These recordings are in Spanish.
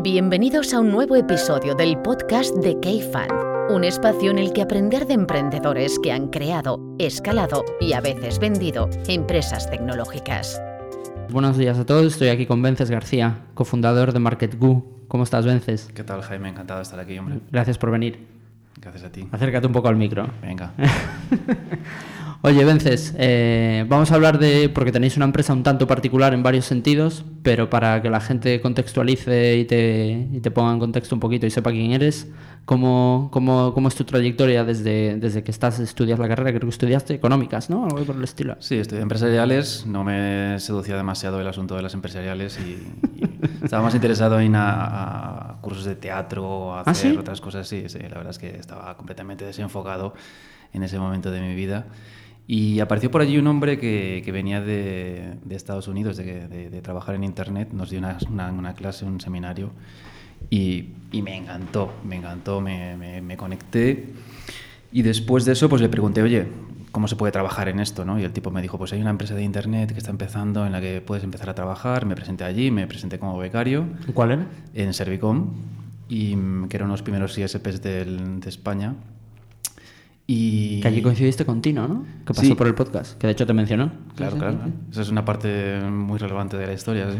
Bienvenidos a un nuevo episodio del podcast de K-Fan, un espacio en el que aprender de emprendedores que han creado, escalado y a veces vendido empresas tecnológicas. Buenos días a todos, estoy aquí con Vences García, cofundador de MarketGoo. ¿Cómo estás, Vences? ¿Qué tal, Jaime? Encantado de estar aquí, hombre. Gracias por venir. Gracias a ti. Acércate un poco al micro. Venga. Oye, Vences, eh, vamos a hablar de, porque tenéis una empresa un tanto particular en varios sentidos, pero para que la gente contextualice y te, y te ponga en contexto un poquito y sepa quién eres, ¿cómo, cómo, cómo es tu trayectoria desde, desde que estás estudias la carrera? Creo que estudiaste económicas, ¿no? Algo por el estilo. Sí, estudié empresariales, no me seducía demasiado el asunto de las empresariales y, y estaba más interesado en a, a cursos de teatro, a ¿Ah, hacer sí? otras cosas. Sí, sí, la verdad es que estaba completamente desenfocado en ese momento de mi vida. Y apareció por allí un hombre que, que venía de, de, Estados Unidos, de, de, de, trabajar en Internet, nos dio una, una, una clase, un seminario, y, y, me encantó, me encantó, me, me, me, conecté. Y después de eso, pues le pregunté, oye, ¿cómo se puede trabajar en esto? ¿no? Y el tipo me dijo, pues hay una empresa de Internet que está empezando en la que puedes empezar a trabajar. Me presenté allí, me presenté como becario. ¿Cuál era? En Servicom, y que eran los primeros ISPs del, de España. Y... Que allí coincidiste con Tino, ¿no? Que pasó Sí. por el podcast, que de hecho te mencionó. Claro, Sí, claro. sí. Esa es una parte muy relevante de la historia, sí.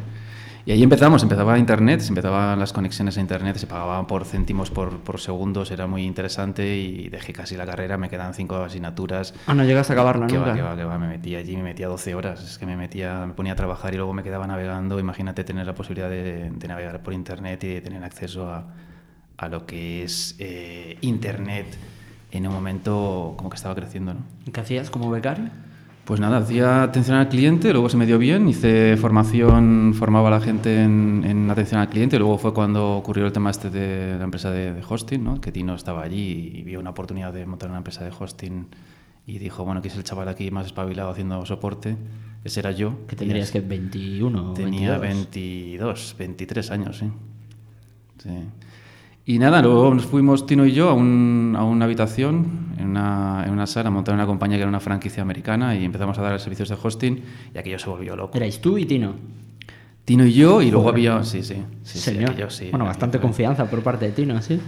Y ahí empezamos, empezaba Internet, se empezaban las conexiones a Internet, se pagaban por céntimos por, por segundos, era muy interesante y dejé casi la carrera, me quedan cinco asignaturas. Ah, no llegas a acabarla que nunca. va, que va, que va, me metía allí, me metía 12 horas, es que me metía, me ponía a trabajar y luego me quedaba navegando. Imagínate tener la posibilidad de, de navegar por Internet y de tener acceso a, a lo que es eh, Internet en un momento como que estaba creciendo, ¿no? ¿Y ¿Qué hacías como becario? Pues nada, hacía atención al cliente, luego se me dio bien, hice formación, formaba a la gente en, en atención al cliente, luego fue cuando ocurrió el tema este de la empresa de, de hosting, ¿no? que Tino estaba allí y vio una oportunidad de montar una empresa de hosting y dijo, bueno, que es el chaval aquí más espabilado haciendo soporte, ese era yo. Que tendrías que 21 o Tenía 22. 22, 23 años, sí. sí. Y nada, luego nos fuimos Tino y yo a, un, a una habitación, en una, en una sala, a montar una compañía que era una franquicia americana y empezamos a dar servicios de hosting y aquello se volvió loco. Erais tú y Tino. Tino y yo y luego había... Sí, sí. sí, sí, Señor. aquello sí, bueno, aquello bastante confianza por parte de Tino, ¿sí?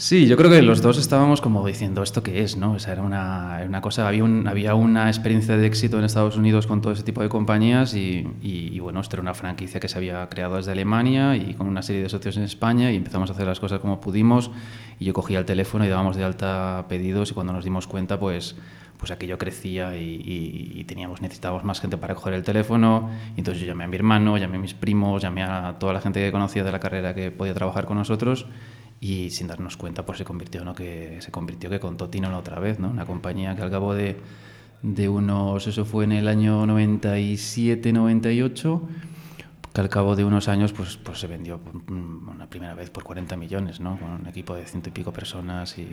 Sí, yo creo que los dos estábamos como diciendo, ¿esto qué es? ¿no? O sea, era una, una cosa, había, un- había una experiencia de éxito en Estados Unidos con todo ese tipo de compañías y, y- y, bueno, esto era una franquicia que se había creado desde Alemania y con una serie de socios en España y empezamos a hacer las cosas como pudimos y yo cogía el teléfono y dábamos de alta pedidos y cuando nos dimos cuenta, pues pues aquello crecía y- y teníamos necesitábamos más gente para coger el teléfono y entonces yo llamé a mi hermano, llamé a mis primos, llamé a toda la gente que conocía de la carrera que podía trabajar con nosotros y sin darnos cuenta pues se convirtió ¿no? que se convirtió que contó Tino la otra vez ¿no? una compañía que al cabo de, de unos eso fue en el año 97 98 que al cabo de unos años pues, pues se vendió mm, una primera vez por 40 millones ¿no? con un equipo de ciento y pico personas y,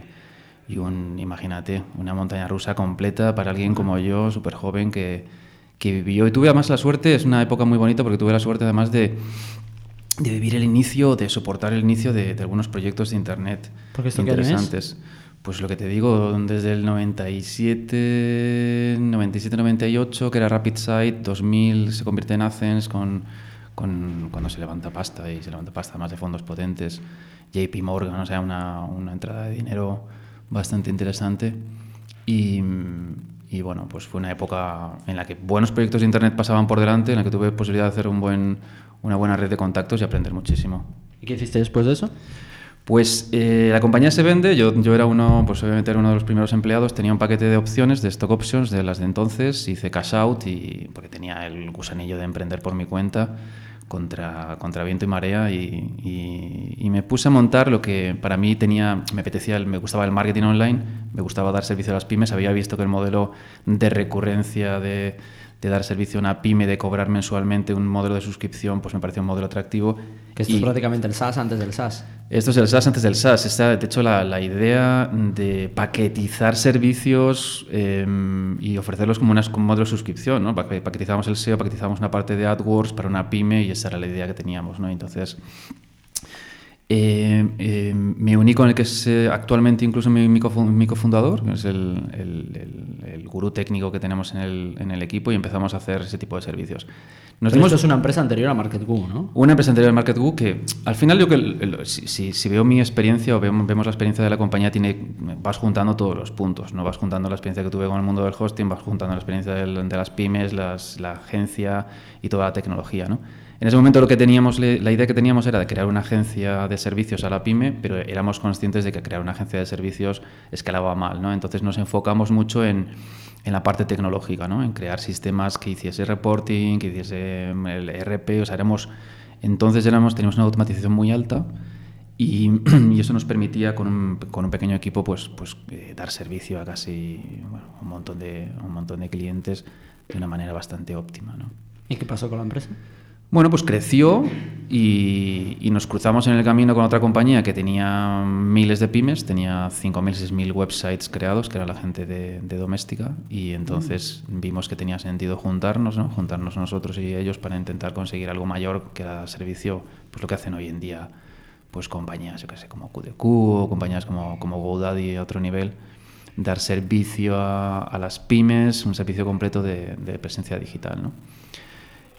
y un imagínate una montaña rusa completa para alguien como yo súper joven que, que vivió y tuve además la suerte es una época muy bonita porque tuve la suerte además de de vivir el inicio, de soportar el inicio de, de algunos proyectos de Internet ¿Porque esto interesantes. Pues lo que te digo, desde el 97, 97, 98, que era Rapid Site, 2000 se convierte en Athens con, con, cuando se levanta pasta y se levanta pasta además de fondos potentes. JP Morgan, o sea, una, una entrada de dinero bastante interesante. Y, y bueno, pues fue una época en la que buenos proyectos de Internet pasaban por delante, en la que tuve posibilidad de hacer un buen, una buena red de contactos y aprender muchísimo. ¿Y qué hiciste después de eso? Pues eh, la compañía se vende, yo, yo era uno, pues obviamente era uno de los primeros empleados, tenía un paquete de opciones, de stock options, de las de entonces, hice cash out y porque tenía el gusanillo de emprender por mi cuenta contra, contra viento y marea y, y- y me puse a montar lo que para mí tenía, me apetecía, me gustaba el marketing online, me gustaba dar servicio a las pymes, había visto que el modelo de recurrencia de, de dar servicio a una pyme, de cobrar mensualmente un modelo de suscripción, pues me parecía un modelo atractivo. Que esto Y- es prácticamente el SaaS antes del SaaS. esto es el SaaS antes del SaaS. Está, de hecho, la, la idea de paquetizar servicios eh, y ofrecerlos como, unas, como modelo de suscripción. ¿no? Pa- Paquetizamos el SEO, paquetizamos una parte de AdWords para una pyme y esa era la idea que teníamos. ¿no? Entonces, Eh, eh, me uní con el que es eh, actualmente incluso mi, mi, cofundador, que es el, el, el, gurú técnico que tenemos en el, en el, equipo, y empezamos a hacer ese tipo de servicios. Nos dimos, es una empresa anterior a MarketGoo, ¿no? Una empresa anterior a MarketGoo que al final yo que si, si, si, veo mi experiencia o vemos, vemos, la experiencia de la compañía, tiene, vas juntando todos los puntos, ¿no? Vas juntando la experiencia que tuve con el mundo del hosting, vas juntando la experiencia del, de las pymes, las, la agencia y toda la tecnología, ¿no? En ese momento lo que teníamos, la idea que teníamos era de crear una agencia de servicios a la pyme, pero éramos conscientes de que crear una agencia de servicios escalaba mal, ¿no? Entonces nos enfocamos mucho en, en la parte tecnológica, ¿no? En crear sistemas que hiciese reporting, que hiciese el ERP, o sea, éramos, entonces éramos, teníamos una automatización muy alta y, y eso nos permitía con un, con un, pequeño equipo pues, pues eh, dar servicio a casi bueno, un, montón de, un montón de clientes de una manera bastante óptima, ¿no? ¿Y qué pasó con la empresa? Bueno, pues creció y, y, nos cruzamos en el camino con otra compañía que tenía miles de pymes, tenía 5.000, 6.000 websites creados, que era la gente de, de Doméstica, y entonces mm. vimos que tenía sentido juntarnos, ¿no? juntarnos nosotros y ellos para intentar conseguir algo mayor que era servicio, pues lo que hacen hoy en día pues compañías, yo qué sé, como QDQ o compañías como, como GoDaddy a otro nivel, dar servicio a, a las pymes, un servicio completo de, de presencia digital, ¿no?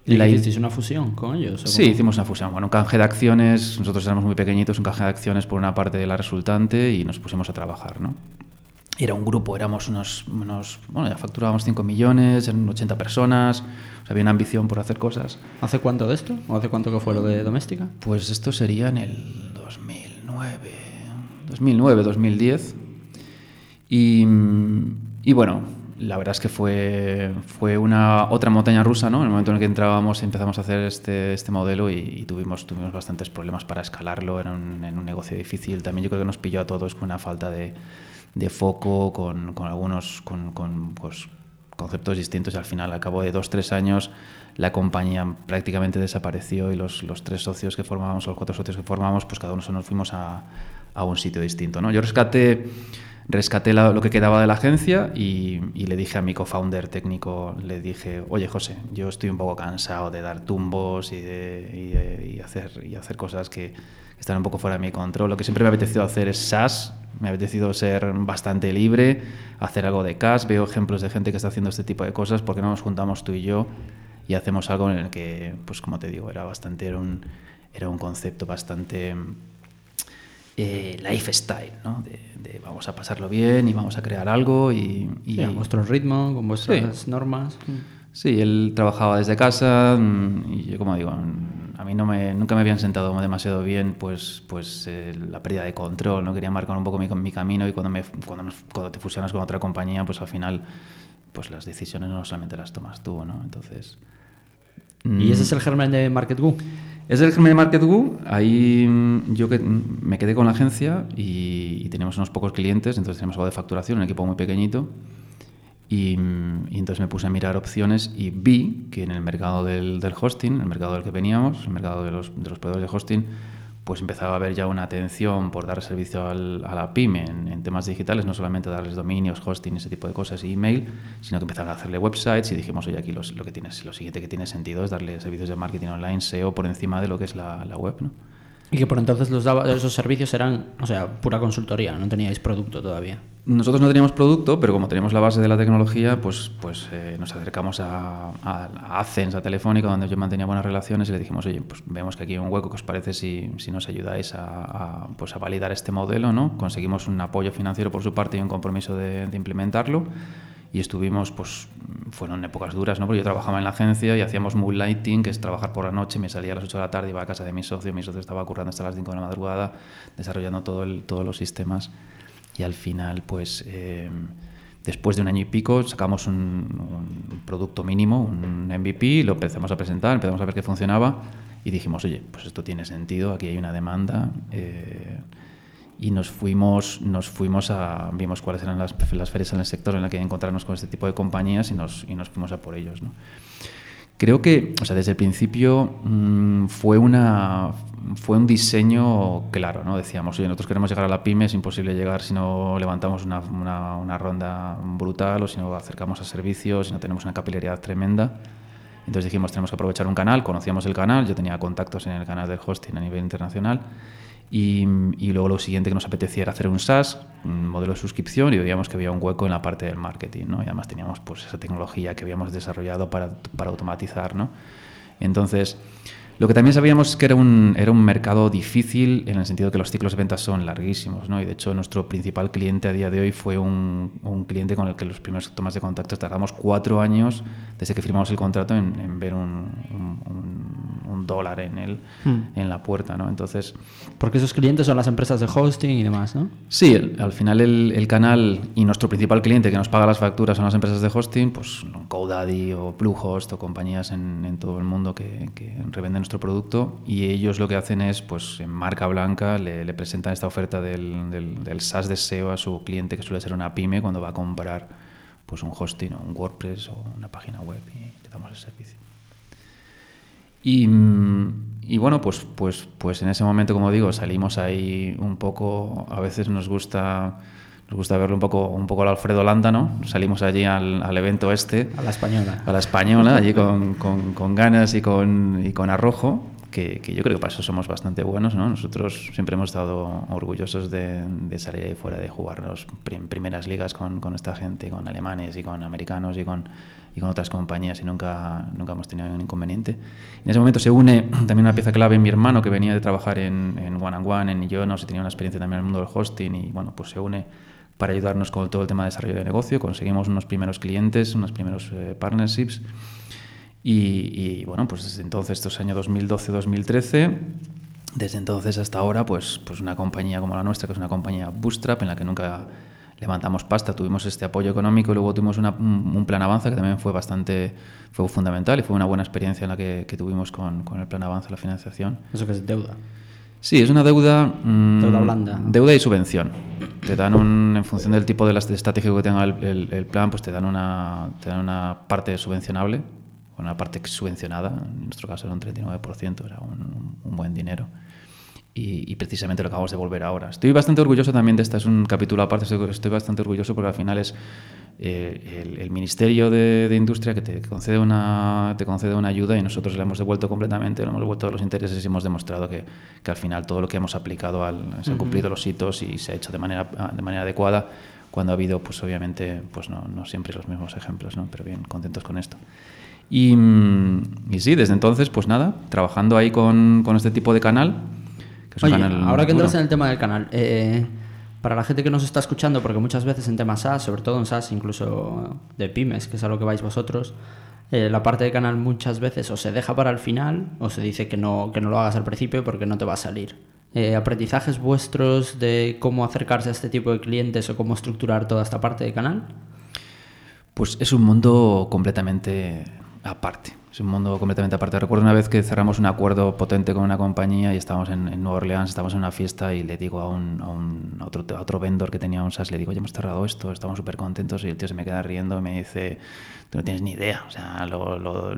¿Y la hicisteis una fusión con ellos? Sí, hicimos una fusión. Bueno, un canje de acciones, nosotros éramos muy pequeñitos, un canje de acciones por una parte de la resultante y nos pusimos a trabajar, ¿no? Era un grupo, éramos unos, unos bueno, ya facturábamos 5 millones, eran 80 personas, o sea, había una ambición por hacer cosas. ¿Hace cuánto de esto? ¿O hace cuánto que fue lo de doméstica? Pues esto sería en el 2009, 2009, 2010. Y, y bueno, la verdad es que fue, fue una otra montaña rusa, ¿no? En el momento en el que entrábamos empezamos a hacer este, este modelo y, tuvimos, tuvimos bastantes problemas para escalarlo, era un, en un negocio difícil. También yo creo que nos pilló a todos con una falta de, de foco, con, con algunos con pues, conceptos distintos y al final, al cabo de dos, tres años, la compañía prácticamente desapareció y los, los tres socios que formábamos, o los cuatro socios que formábamos, pues cada uno nos fuimos a, a un sitio distinto, ¿no? Yo rescaté rescaté lo que quedaba de la agencia y, le dije a mi co-founder técnico, le dije, oye José, yo estoy un poco cansado de dar tumbos y, y, hacer, y hacer cosas que, están un poco fuera de mi control. Lo que siempre me ha apetecido hacer es SaaS, me ha apetecido ser bastante libre, hacer algo de cash, veo ejemplos de gente que está haciendo este tipo de cosas, porque no nos juntamos tú y yo y hacemos algo en el que, pues como te digo, era bastante, era un, era un concepto bastante eh, lifestyle, ¿no? De, de, vamos a pasarlo bien y vamos a crear algo y... y sí, a vuestro ritmo, con vuestras sí. normas. Sí, él trabajaba desde casa mm, y yo como digo, a mí no me, nunca me habían sentado demasiado bien pues, pues eh, la pérdida de control, no quería marcar un poco mi, mi camino y cuando, me, cuando, nos, cuando te fusionas con otra compañía pues al final pues las decisiones no solamente las tomas tú, ¿no? Entonces... ¿Y ese es el germen de MarketGoo? Es el germen de MarketGoo. Ahí mm, yo que, mm, me quedé con la agencia y, y, unos pocos clientes, entonces teníamos algo de facturación, un equipo muy pequeñito. Y, y, entonces me puse a mirar opciones y vi que en el mercado del, del, hosting, el mercado del que veníamos, el mercado de los, de los proveedores de hosting, pues empezaba a haber ya una atención por dar servicio al, a la pyme en, temas digitales, no solamente darles dominios, hosting, ese tipo de cosas y email, sino que empezaron a hacerle websites y dijimos, oye, aquí lo, que tienes, lo siguiente que tiene sentido es darle servicios de marketing online, SEO, por encima de lo que es la, la web, ¿no? Y que por entonces los daba, esos servicios eran, o sea, pura consultoría, no teníais producto todavía. Nosotros no teníamos producto, pero como teníamos la base de la tecnología, pues, pues eh, nos acercamos a, a, a a Telefónica, donde yo mantenía buenas relaciones y le dijimos, oye, pues vemos que aquí hay un hueco, ¿qué os parece si, si nos ayudáis a, a, pues a validar este modelo? ¿no? Conseguimos un apoyo financiero por su parte y un compromiso de, de implementarlo y estuvimos, pues fueron épocas duras, ¿no? Porque yo trabajaba en la agencia y hacíamos moonlighting, que es trabajar por la noche, me salía a las 8 de la tarde, iba a casa de mi socio, mi socio estaba currando hasta las 5 de la madrugada, desarrollando todo el, todos los sistemas y al final, pues... Eh, después de un año y pico sacamos un, un, producto mínimo, un MVP, lo empezamos a presentar, empezamos a ver que funcionaba y dijimos, oye, pues esto tiene sentido, aquí hay una demanda. Eh, y nos fuimos, nos fuimos a, vimos cuáles eran las, las ferias en el sector en las que encontrarnos con este tipo de compañías y nos, y nos fuimos a por ellos. ¿no? Creo que, o sea, desde el principio mmm, fue, una, fue un diseño claro, ¿no? Decíamos, oye, nosotros queremos llegar a la pyme, es imposible llegar si no levantamos una, una, una ronda brutal o si no acercamos a servicios, si no tenemos una capilaridad tremenda. Entonces dijimos, tenemos que aprovechar un canal, conocíamos el canal, yo tenía contactos en el canal del hosting a nivel internacional Y, y, luego lo siguiente que nos apetecía era hacer un SaaS, un modelo de suscripción, y veíamos que había un hueco en la parte del marketing, ¿no? Y además teníamos pues esa tecnología que habíamos desarrollado para, para automatizar, ¿no? Entonces, lo que también sabíamos es que era un, era un mercado difícil en el sentido que los ciclos de ventas son larguísimos, ¿no? Y de hecho nuestro principal cliente a día de hoy fue un, un cliente con el que los primeros tomas de contacto tardamos cuatro años desde que firmamos el contrato en, en ver un, un, dólar en, el, hmm. en la puerta, ¿no? Entonces... Porque esos clientes son las empresas de hosting y demás, ¿no? Sí, al final el, el, canal y nuestro principal cliente que nos paga las facturas son las empresas de hosting, pues GoDaddy o Bluehost o compañías en, en todo el mundo que, que revenden nuestro producto y ellos lo que hacen es, pues en marca blanca, le, presentan esta oferta del, SaaS de SEO a su cliente, que suele ser una pyme, cuando va a comprar pues un hosting o un WordPress o una página web y le damos el servicio. Y, y, bueno, pues, pues, pues en ese momento, como digo, salimos ahí un poco, a veces nos gusta nos gusta verlo un poco, un poco al Alfredo Landa, ¿no? Salimos allí al, al, evento este. A la española. A la española, allí con, con, con ganas y con, y con arrojo, que, que, yo creo que para eso somos bastante buenos, ¿no? Nosotros siempre hemos estado orgullosos de, de salir ahí fuera, de jugar las prim primeras ligas con, con, esta gente, con alemanes y con americanos y con, y con otras compañías y nunca, nunca hemos tenido ningún inconveniente. En ese momento se une también una pieza clave, mi hermano, que venía de trabajar en, en One and One, en Ionos, y tenía una experiencia también en el mundo del hosting y, bueno, pues se une para ayudarnos con todo el tema de desarrollo de negocio. Conseguimos unos primeros clientes, unos primeros eh, partnerships. Y, y, bueno, pues desde entonces, estos años 2012-2013, desde entonces hasta ahora, pues, pues una compañía como la nuestra, que es una compañía bootstrap en la que nunca levantamos pasta, tuvimos este apoyo económico y luego tuvimos una, un, plan Avanza que también fue bastante fue fundamental y fue una buena experiencia en la que, que tuvimos con, con, el plan Avanza, la financiación. ¿Eso que es deuda? Sí, es una deuda... Mmm, deuda blanda. Deuda y subvención. Te dan un, en función del tipo de, las, estrategia que tenga el, el, el, plan, pues te dan, una, te dan una parte subvencionable, una parte subvencionada, en nuestro caso era un 39%, era un, un buen dinero. Y, y, precisamente lo acabamos de volver ahora. Estoy bastante orgulloso también de esta, es un capítulo aparte, estoy bastante orgulloso porque al final es eh, el, el, Ministerio de, de, Industria que te concede, una, te concede una ayuda y nosotros le hemos devuelto completamente, le hemos devuelto los intereses y hemos demostrado que, que al final todo lo que hemos aplicado al, se han cumplido uh -huh. los hitos y se ha hecho de manera, de manera adecuada cuando ha habido, pues obviamente, pues no, no siempre los mismos ejemplos, ¿no? pero bien, contentos con esto. Y, y sí, desde entonces, pues nada, trabajando ahí con, con este tipo de canal, Oye, ahora que entras en el tema del canal, eh, para la gente que nos está escuchando, porque muchas veces en temas SaaS, sobre todo en SaaS, incluso de pymes, que es a lo que vais vosotros, eh, la parte del canal muchas veces o se deja para el final o se dice que no, que no lo hagas al principio porque no te va a salir. Eh, ¿Aprendizajes vuestros de cómo acercarse a este tipo de clientes o cómo estructurar toda esta parte del canal? Pues es un mundo completamente aparte. Es un mundo completamente aparte. Recuerdo una vez que cerramos un acuerdo potente con una compañía y estábamos en, en Nueva Orleans, estábamos en una fiesta y le digo a, un, a, un, a otro, a otro vendor que tenía un SaaS, le digo, ya hemos cerrado esto, estamos súper contentos y el tío se me queda riendo y me dice, tú no tienes ni idea, o sea, lo, lo,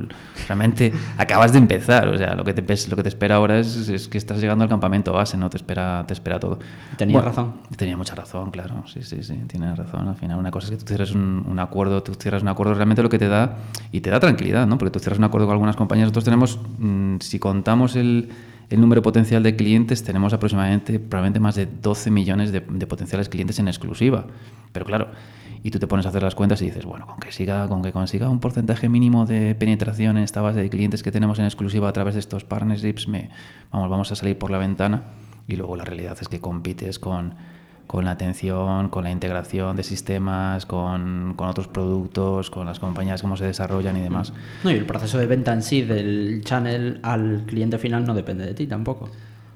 realmente acabas de empezar, o sea, lo que te, lo que te espera ahora es, es, que estás llegando al campamento base, no te espera, te espera todo. Tenía bueno, razón. Tenía mucha razón, claro, sí, sí, sí, tienes razón. Al final, una cosa es que tú cierres un, un, acuerdo, tú cierras un acuerdo realmente lo que te da y te da tranquilidad, ¿no? Porque tú cierras un acuerdo con algunas compañías, nosotros tenemos, mmm, si contamos el, el número potencial de clientes, tenemos aproximadamente, probablemente más de 12 millones de, de potenciales clientes en exclusiva. Pero claro, y tú te pones a hacer las cuentas y dices, bueno, con que siga, con que consiga un porcentaje mínimo de penetración en esta base de clientes que tenemos en exclusiva a través de estos partnerships, me, vamos, vamos a salir por la ventana y luego la realidad es que compites con, con la atención, con la integración de sistemas, con, con, otros productos, con las compañías, cómo se desarrollan y demás. No, y el proceso de venta en sí del channel al cliente final no depende de ti tampoco.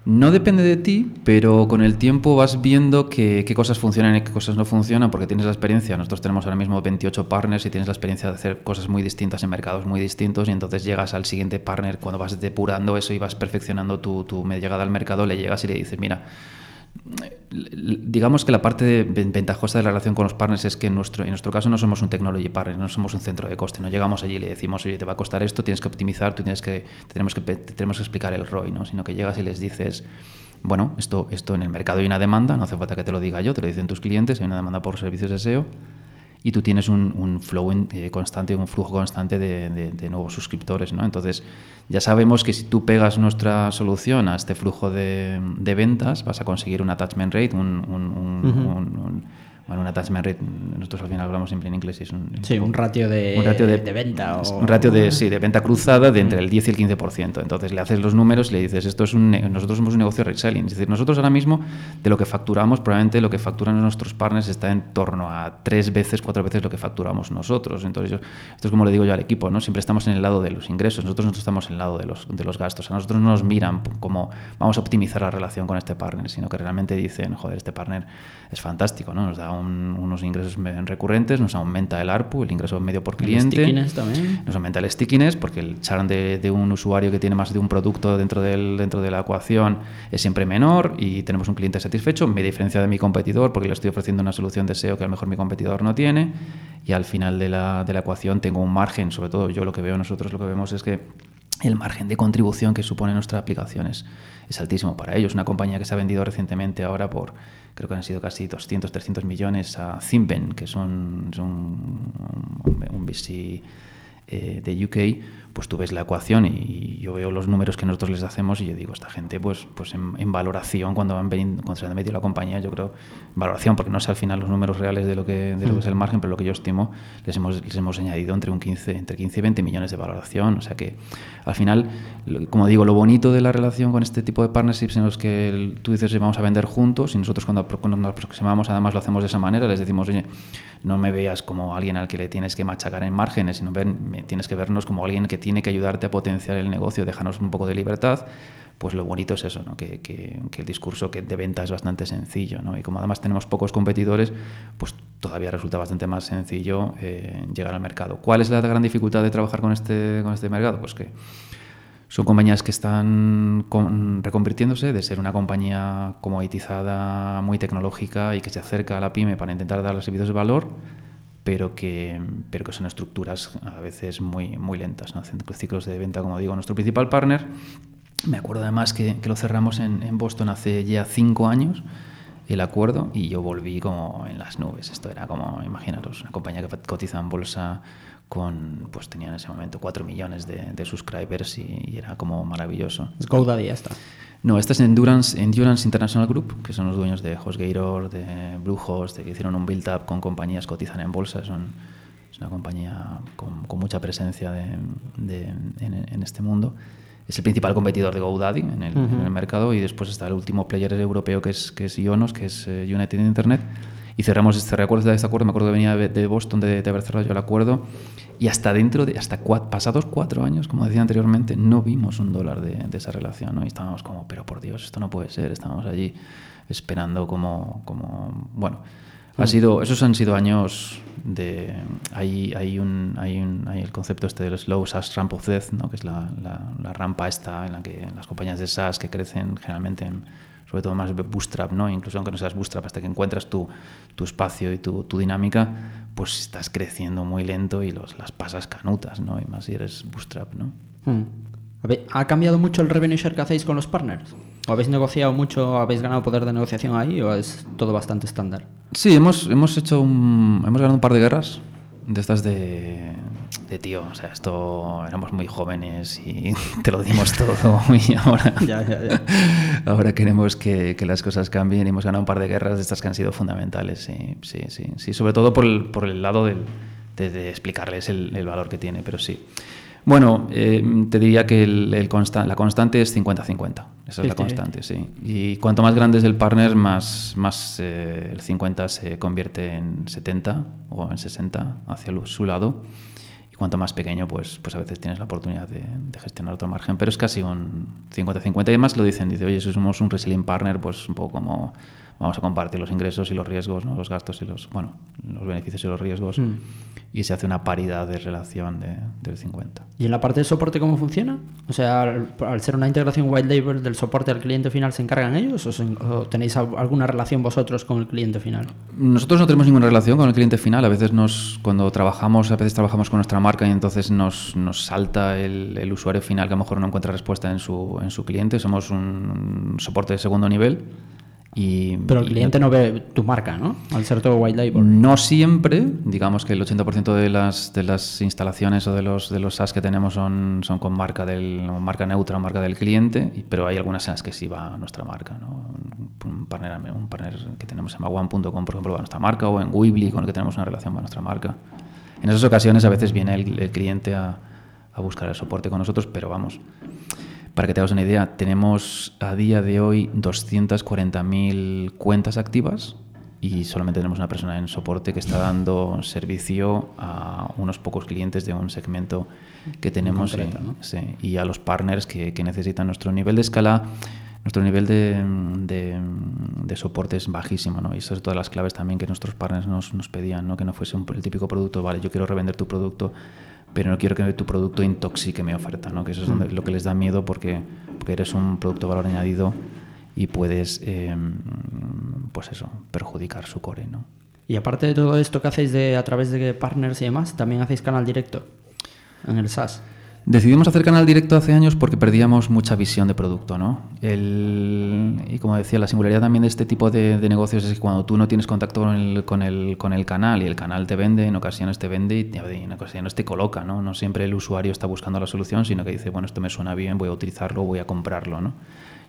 No depende de ti, pero con el tiempo vas viendo que, qué cosas funcionan y qué cosas no funcionan porque tienes la experiencia. Nosotros tenemos ahora mismo 28 partners y tienes la experiencia de hacer cosas muy distintas en mercados muy distintos y entonces llegas al siguiente partner cuando vas depurando eso y vas perfeccionando tu, tu llegada al mercado, le llegas y le dices, mira, digamos que la parte ventajosa de la relación con los partners es que en nuestro, en nuestro caso no somos un technology partner, no somos un centro de coste, no llegamos allí y le decimos, oye, te va a costar esto, tienes que optimizar, tú tienes que, tenemos que, tenemos que explicar el ROI, ¿no? sino que llegas y les dices, bueno, esto, esto en el mercado hay una demanda, no hace falta que te lo diga yo, te lo dicen tus clientes, hay una demanda por servicios de SEO, y tú tienes un, flow eh, constante, un flujo constante de, nuevos suscriptores. ¿no? Entonces, ya sabemos que si tú pegas nuestra solución a este flujo de, ventas, vas a conseguir un attachment rate, un bueno, un attachment rate, nosotros al final hablamos siempre en inglés, es un, sí, un ratio de, un ratio de, venta. O, un ratio de, sí, de venta cruzada de entre el 10 y el 15%. Entonces le haces los números y le dices, esto es un, nosotros somos un negocio reselling. Es decir, nosotros ahora mismo de lo que facturamos, probablemente lo que facturan nuestros partners está en torno a tres veces, cuatro veces lo que facturamos nosotros. Entonces, esto es como le digo yo al equipo, ¿no? Siempre estamos en el lado de los ingresos, nosotros no estamos en el lado de los, de los gastos. A nosotros no nos miran como vamos a optimizar la relación con este partner, sino que realmente dicen, joder, este partner es fantástico, ¿no? Nos da unos ingresos recurrentes, nos aumenta el ARPU, el ingreso medio por cliente. también. Nos aumenta el stickiness, porque el churn de, un usuario que tiene más de un producto dentro, del, dentro de la ecuación es siempre menor y tenemos un cliente satisfecho. Me diferencia de mi competidor porque le estoy ofreciendo una solución de SEO que a lo mejor mi competidor no tiene. Y al final de la, de la ecuación tengo un margen, sobre todo yo lo que veo, nosotros lo que vemos es que el margen de contribución que supone nuestra aplicación es, es altísimo para ellos. Una compañía que se ha vendido recientemente ahora por creo que han sido casi 200, 300 millones a Zimben, que es un, un, un, VC eh, de UK, pues tú ves la ecuación y yo veo los números que nosotros les hacemos y yo digo, esta gente, pues, pues en, valoración, cuando, van cuando se han metido la compañía, yo creo, valoración, porque no sé al final los números reales de lo que, de lo que es el margen, pero lo que yo estimo, les hemos, les hemos añadido entre, un 15, entre 15 y 20 millones de valoración. O sea que al final, como digo, lo bonito de la relación con este tipo de partnerships en los que tú dices, vamos a vender juntos y nosotros cuando, cuando nos aproximamos, además lo hacemos de esa manera, les decimos, oye, no me veas como alguien al que le tienes que machacar en márgenes, sino ven, tienes que vernos como alguien que tiene que ayudarte a potenciar el negocio, dejarnos un poco de libertad, pues lo bonito es eso, ¿no? que, el discurso que de venta es bastante sencillo. ¿no? Y como además tenemos pocos competidores, pues todavía resulta bastante más sencillo eh, llegar al mercado. ¿Cuál es la gran dificultad de trabajar con este, con este mercado? Pues que son compañías que están reconvirtiéndose de ser una compañía comoditizada, muy tecnológica y que se acerca a la pyme para intentar dar los servicios de valor, pero que, pero que son estructuras a veces muy, muy lentas, ¿no? ciclos de venta, como digo. Nuestro principal partner, me acuerdo además que, que lo cerramos en, en Boston hace ya cinco años, el acuerdo y yo volví como en las nubes. Esto era como, imaginaros, una compañía que cotiza en bolsa con, pues tenía en ese momento 4 millones de, de subscribers y, era como maravilloso. Es GoDaddy esta. No, esta es Endurance, Endurance International Group, que son los dueños de HostGator, de Bluehost, de que hicieron un build-up con compañías cotizan en bolsa. Son, es una compañía con, con mucha presencia de, de, en, en, este mundo. Es el principal competidor de GoDaddy en el, en el, mercado y después está el último player europeo que es, que es Ionos, que es uh, United Internet y cerramos este recuerdo de este acuerdo. Me acuerdo que venía de Boston de, de, haber cerrado yo el acuerdo y hasta dentro de, hasta pasados cuatro años, como decía anteriormente, no vimos un dólar de, de, esa relación, ¿no? Y estábamos como, pero por Dios, esto no puede ser, estábamos allí esperando como, como bueno, ha sido, esos han sido años de, hay, hay, un, hay, un, hay el concepto este del slow SaaS ramp of death, ¿no? que es la, la, la rampa esta en la que las compañías de SaaS que crecen generalmente en sobre todo más bootstrap, ¿no? Incluso aunque no seas bootstrap, hasta que encuentras tu, tu espacio y tu, tu, dinámica, pues estás creciendo muy lento y los, las pasas canutas, ¿no? Y más si eres bootstrap, ¿no? Hmm. ¿Ha cambiado mucho el revenue share que hacéis con los partners? ¿O habéis negociado mucho, habéis ganado poder de negociación ahí o es todo bastante estándar? Sí, hemos, hemos hecho un, hemos ganado un par de guerras de estas de, de tío, o sea, esto éramos muy jóvenes y te lo dimos todo y ahora, ya, ya, ya. ahora queremos que, que, las cosas cambien y hemos ganado un par de guerras de estas que han sido fundamentales, sí, sí, sí, sí sobre todo por el, por el lado del, de, de, explicarles el, el, valor que tiene, pero sí. Bueno, eh, te diría que el, el consta la constante es 50-50. Esa es la constante, sí. Y cuanto más grande es el partner, más, más eh, el 50 se convierte en 70 o en 60 hacia su lado. Y cuanto más pequeño, pues, pues a veces tienes la oportunidad de, de gestionar otro margen. Pero es casi un 50-50. Y además lo dicen, dice, oye, si somos un reselling partner, pues un poco como vamos a compartir los ingresos y los riesgos, ¿no? los gastos y los, bueno, los beneficios y los riesgos. Mm. Y se hace una paridad de relación de, del 50. ¿Y en la parte de soporte cómo funciona? O sea, al, al, ser una integración white label del soporte al cliente final, ¿se encargan ellos o, se, o, tenéis alguna relación vosotros con el cliente final? Nosotros no tenemos ninguna relación con el cliente final. A veces nos, cuando trabajamos, a veces trabajamos con nuestra marca y entonces nos, nos salta el, el usuario final que a lo mejor no encuentra respuesta en su, en su cliente. Somos un soporte de segundo nivel Pero el cliente no ve tu marca, ¿no? Al ser todo white label. No siempre. Digamos que el 80% de las, de las instalaciones o de los, de los SaaS que tenemos son, son con marca, del, marca neutra o marca del cliente, pero hay algunas en las que sí va nuestra marca. ¿no? Un, partner, un partner que tenemos en One.com, por ejemplo, va nuestra marca, o en Weebly, con el que tenemos una relación, va nuestra marca. En esas ocasiones a veces viene el, el cliente a, a buscar el soporte con nosotros, pero vamos, para que te hagas una idea, tenemos a día de hoy 240.000 cuentas activas y solamente tenemos una persona en soporte que está dando servicio a unos pocos clientes de un segmento que tenemos y, a los partners que, necesitan nuestro nivel de escala. Nuestro nivel de, de, soporte es bajísimo, ¿no? Y eso es todas las claves también que nuestros partners nos, nos pedían, ¿no? Que no fuese un, el típico producto, vale, yo quiero revender tu producto, pero no quiero que tu producto intoxique mi oferta, ¿no? que eso es donde, lo que les da miedo porque, porque eres un producto de valor añadido y puedes, em, pues eso, perjudicar su core. ¿no? Y aparte de todo esto que hacéis de, a través de partners y demás, también hacéis canal directo en el SaaS. Decidimos hacer canal directo hace años porque perdíamos mucha visión de producto, ¿no? y como decía, la singularidad también de este tipo de, negocios es que cuando tú no tienes contacto con el, con, el, con el canal y el canal te vende, en ocasiones te vende y en ocasiones te coloca, ¿no? No siempre el usuario está buscando la solución, sino que dice, bueno, esto me suena bien, voy a utilizarlo, voy a comprarlo, ¿no?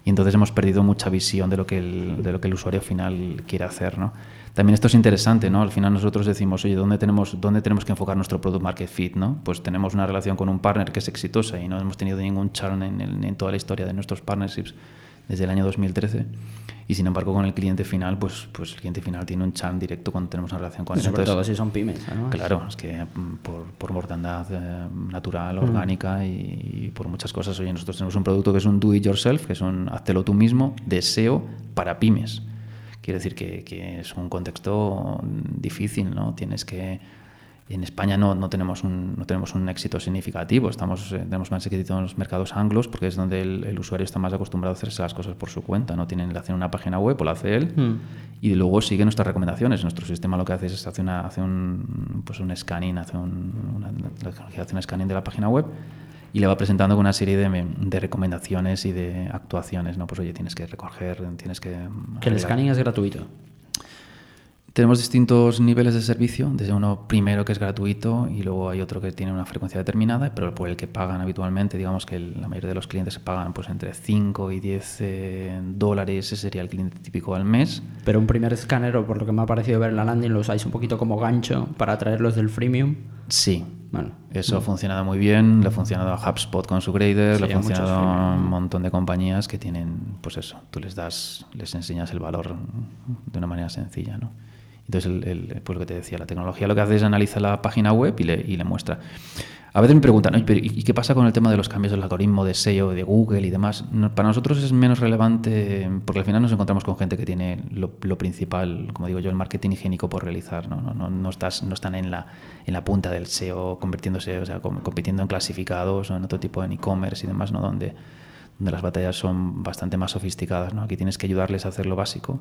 Y entonces hemos perdido mucha visión de lo que el, de lo que el usuario final quiere hacer, ¿no? También esto es interesante, ¿no? Al final nosotros decimos, oye, ¿dónde tenemos, dónde tenemos que enfocar nuestro product market fit, ¿no? Pues tenemos una relación con un partner que es exitosa y no hemos tenido ningún churn en, en toda la historia de nuestros partnerships desde el año 2013. Y sin embargo, con el cliente final, pues, pues el cliente final tiene un churn directo cuando tenemos una relación con él. Sobre todo si son pymes. Claro, es que mm, por, por mortandad eh, natural, mm. orgánica y, por muchas cosas. Oye, nosotros tenemos un producto que es un do it yourself, que es un hazlo tú mismo, deseo para pymes. Quiere decir que, es un contexto difícil, ¿no? Tienes que... En España no, no, tenemos, un, no tenemos un éxito significativo, estamos, eh, tenemos más éxito en los mercados anglos porque es donde el, usuario está más acostumbrado a hacerse las cosas por su cuenta, no tienen hacer una página web o la hace él hmm. y luego sigue nuestras recomendaciones. Nuestro sistema lo que hace es hace, una, hace un, pues un scanning, hace un, una, hace un scanning de la página web y le va presentando con una serie de, de, recomendaciones y de actuaciones, ¿no? Pues oye, tienes que recoger, tienes que... Que el scanning es gratuito. Tenemos distintos niveles de servicio, desde uno primero que es gratuito y luego hay otro que tiene una frecuencia determinada, pero por el que pagan habitualmente, digamos que la mayoría de los clientes pagan pues entre 5 y 10 eh, dólares, ese sería el cliente típico al mes. Pero un primer escáner, por lo que me ha parecido ver en la landing, lo usáis un poquito como gancho para traerlos del freemium. Sí, bueno, eso ha funcionado muy bien, le ha funcionado a HubSpot con su grader, le ha funcionado a un montón de compañías que tienen, pues eso, tú les das, les enseñas el valor de una manera sencilla, ¿no? Entonces, el, pues lo que te decía, la tecnología lo que hace es analiza la página web y le, y le muestra. A veces me preguntan, ¿y qué pasa con el tema de los cambios del algoritmo de SEO de Google y demás? para nosotros es menos relevante porque al final nos encontramos con gente que tiene lo, principal, como digo yo, el marketing higiénico por realizar. No, no, no, estás, no están en la, en la punta del SEO convirtiéndose, o sea, compitiendo en clasificados o en otro tipo de e-commerce y demás, ¿no? donde, donde las batallas son bastante más sofisticadas. ¿no? Aquí tienes que ayudarles a hacer lo básico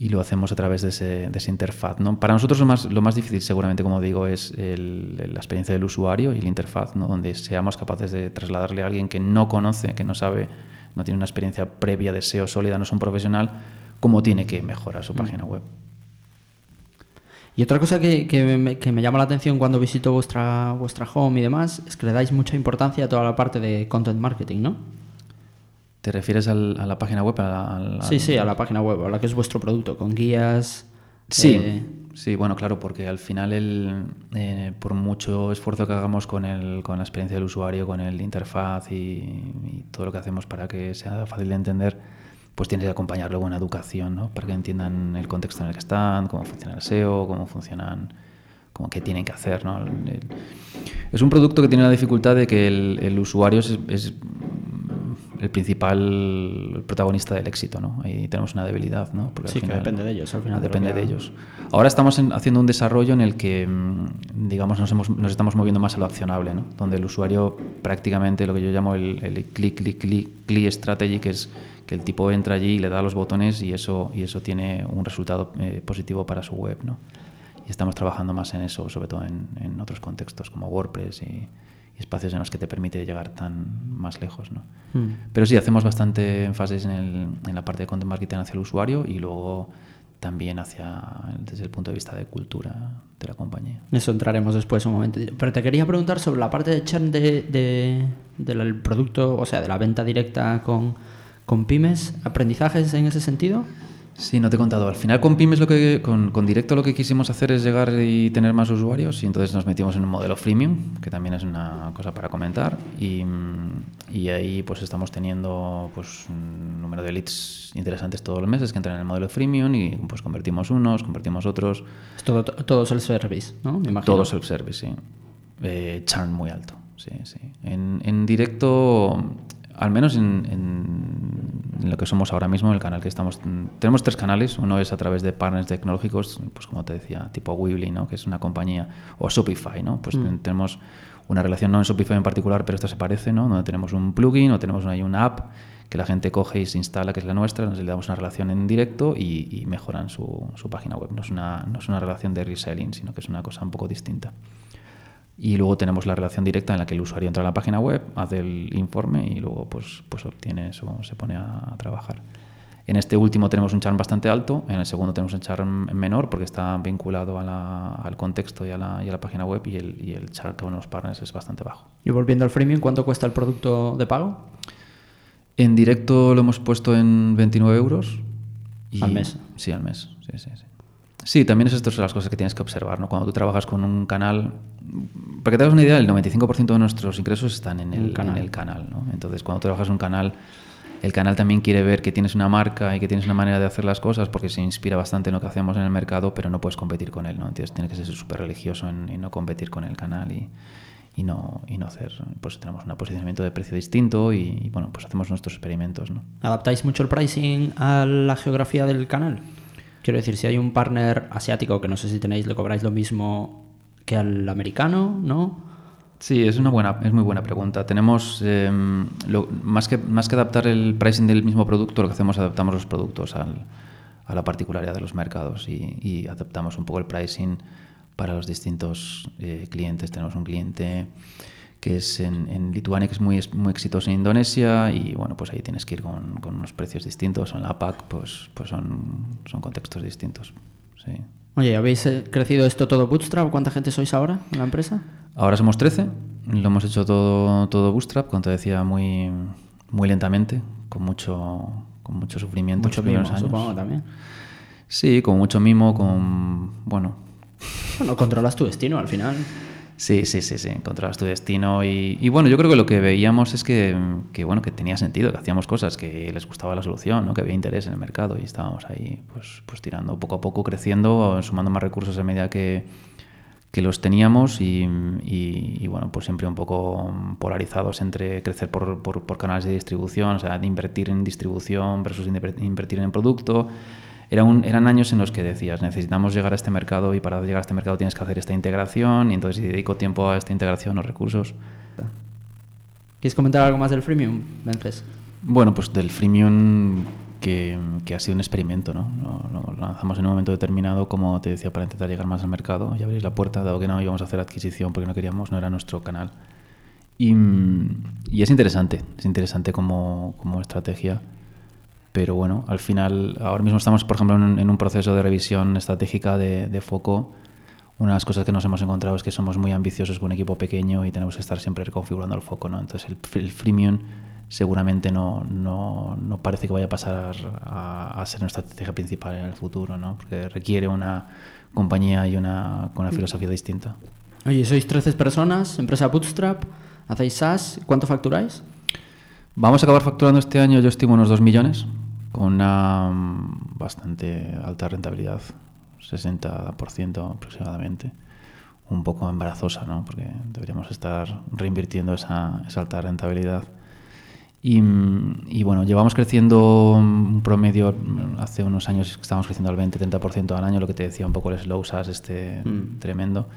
y lo hacemos a través de, ese, de esa interfaz. ¿no? Para nosotros lo más, lo más difícil, seguramente, como digo, es la experiencia del usuario y la interfaz, ¿no? donde seamos capaces de trasladarle a alguien que no conoce, que no sabe, no tiene una experiencia previa de SEO sólida, no es un profesional, cómo tiene que mejorar su mm. página web. Y otra cosa que, que, me, que, me, llama la atención cuando visito vuestra, vuestra home y demás es que le dais mucha importancia a toda la parte de content marketing, ¿no? ¿Te refieres a la página web? A sí, sí, a la página web, a la que es vuestro producto, con guías. Sí, eh, sí, bueno, claro, porque al final, el, eh, por mucho esfuerzo que hagamos con, el, con la experiencia del usuario, con el interfaz y, todo lo que hacemos para que sea fácil de entender, pues tienes que acompañarlo con educación, ¿no? Para que entiendan el contexto en el que están, cómo funciona el SEO, cómo funcionan como qué tienen que hacer. ¿no? es un producto que tiene la dificultad de que el, el usuario es, el principal protagonista del éxito, ¿no? Ahí tenemos una debilidad, ¿no? Porque sí, que depende de ellos, al final. Depende de, ellos. Ahora estamos haciendo un desarrollo en el que, mm, digamos, nos, hemos, nos, estamos moviendo más a lo accionable, ¿no? Donde el usuario prácticamente, lo que yo llamo el, click, click, click, click strategy, que es que el tipo entra allí y le da los botones y eso, y eso tiene un resultado eh, positivo para su web, ¿no? Y estamos trabajando más en eso, sobre todo en, en otros contextos como WordPress y, espacios en los que te permite llegar tan más lejos. ¿no? Mm. Pero sí, hacemos bastante énfasis en, el- en la parte de content marketing hacia el usuario y luego también hacia desde el punto de vista de cultura de la compañía. Eso entraremos después un momento. Pero te quería preguntar sobre la parte de churn de, de- del producto, o sea, de la venta directa con, con pymes. ¿Aprendizajes en ese sentido? Sí, no te he contado. Al final con Pymes lo que con, con Directo lo que quisimos hacer es llegar y tener más usuarios y entonces nos metimos en un modelo freemium, que también es una cosa para comentar y, mm, y ahí pues estamos teniendo pues un número de leads interesantes todos los meses que entran en el modelo freemium y pues convertimos unos, convertimos otros, Es todo, todo self-service, ¿no? Me imagino. todo self-service, sí. Eh, churn muy alto, sí, sí. En, en directo, al menos en, en- en lo que somos ahora mismo, en el canal que estamos... Tenemos tres canales. Uno es a través de partners tecnológicos, pues como te decía, tipo Weebly, ¿no? Que es una compañía... O Shopify, ¿no? Pues ten- tenemos una relación, no en Shopify en particular, pero esta se parece, ¿no? Donde tenemos un plugin o tenemos ahí una app que la gente coge y se instala, que es la nuestra, nos le damos una relación en directo y, y mejoran su, su página web. No es, una, no es una relación de reselling, sino que es una cosa un poco distinta. Y luego tenemos la relación directa en la que el usuario entra a la página web, hace el informe y luego pues, pues obtiene eso, se pone a, a trabajar. En este último tenemos un churn bastante alto, en el segundo tenemos un churn menor porque está vinculado a la- al contexto y a, la, y a la página web y el, y el churn con los partners es bastante bajo. Y volviendo al freemium, ¿cuánto cuesta el producto de pago? En directo lo hemos puesto en 29 euros. ¿Al mes? Sí, al mes. Sí, sí, sí. Sí, también es esto son las cosas que tienes que observar, ¿no? Cuando tú trabajas con un canal, para que te hagas una idea, el 95% de nuestros ingresos están en En el el, canal. en el canal, ¿no? Entonces, cuando trabajas un canal, el canal también quiere ver que tienes una marca y que tienes una manera de hacer las cosas porque se inspira bastante en lo que hacemos en el mercado, pero no puedes competir con él, ¿no? Entonces, tienes que ser súper religioso en, en no competir con el canal y, y no, y no hacer, pues tenemos un posicionamiento de precio distinto y, y, bueno, pues hacemos nuestros experimentos, ¿no? ¿Adaptáis mucho el pricing a la geografía del canal? Quiero decir, si hay un partner asiático que no sé si tenéis, le cobráis lo mismo que al americano, ¿no? Sí, es una buena, es muy buena pregunta. Tenemos lo- más que más que adaptar el pricing del mismo producto, lo que hacemos es adaptamos los productos a la particularidad de los mercados y, y adaptamos un poco el pricing para los distintos eh, clientes. Tenemos un cliente que es en, en Lituania, que es muy, muy exitoso en Indonesia y bueno, pues ahí tienes que ir con, con unos precios distintos. En la APAC, pues, pues son, son contextos distintos. Sí. Oye, ¿habéis eh, crecido esto todo bootstrap? ¿Cuánta gente sois ahora en la empresa? Ahora somos 13, lo hemos hecho todo, todo bootstrap, como te decía, muy, muy lentamente, con mucho, con mucho sufrimiento. Mucho mimo, años. supongo también. Sí, con mucho mimo, con... Bueno, Bueno, controlas tu destino al final. Sí, sí, sí, sí, encontrabas tu destino y, y bueno, yo creo que lo que veíamos es que, que, bueno, que tenía sentido, que hacíamos cosas, que les gustaba la solución, ¿no? que había interés en el mercado y estábamos ahí pues, pues tirando poco a poco, creciendo, sumando más recursos a medida que, que los teníamos y, y- y, bueno, pues siempre un poco polarizados entre crecer por, por- por canales de distribución, o sea, invertir en distribución versus inver- invertir en producto. Era un- eran años en los que decías, necesitamos llegar a este mercado y para llegar a este mercado tienes que hacer esta integración y entonces si dedico tiempo a esta integración o recursos. ¿Quieres comentar algo más del freemium, Vences? Bueno, pues del freemium que, que ha sido un experimento, ¿no? Lo, lo lanzamos en un momento determinado, como te decía, para intentar llegar más al mercado y abrir la puerta, dado que no íbamos a hacer adquisición porque no queríamos, no era nuestro canal. Y, y es interesante, es interesante como, como estrategia, pero bueno, al final, ahora mismo estamos, por ejemplo, en, un- en un proceso de revisión estratégica de, de foco. Una de las cosas que nos hemos encontrado es que somos muy ambiciosos con un equipo pequeño y tenemos que estar siempre reconfigurando el foco, ¿no? Entonces el, el freemium seguramente no, no, no parece que vaya a pasar a, a ser nuestra estrategia principal en el futuro, ¿no? Porque requiere una compañía y una, con una filosofía distinta. Oye, sois 13 personas, empresa bootstrap, hacéis SaaS, ¿cuánto facturáis? Vamos a acabar facturando este año, yo estimo unos 2 millones, con una mm, bastante alta rentabilidad, 60% aproximadamente. Un poco embarazosa, ¿no? Porque deberíamos estar reinvirtiendo esa, esa alta rentabilidad. Y, mm, y bueno, llevamos creciendo un promedio, mm, hace unos años estábamos creciendo al 20-30% al año, lo que te decía un poco el slow SaaS este Mm. tremendo.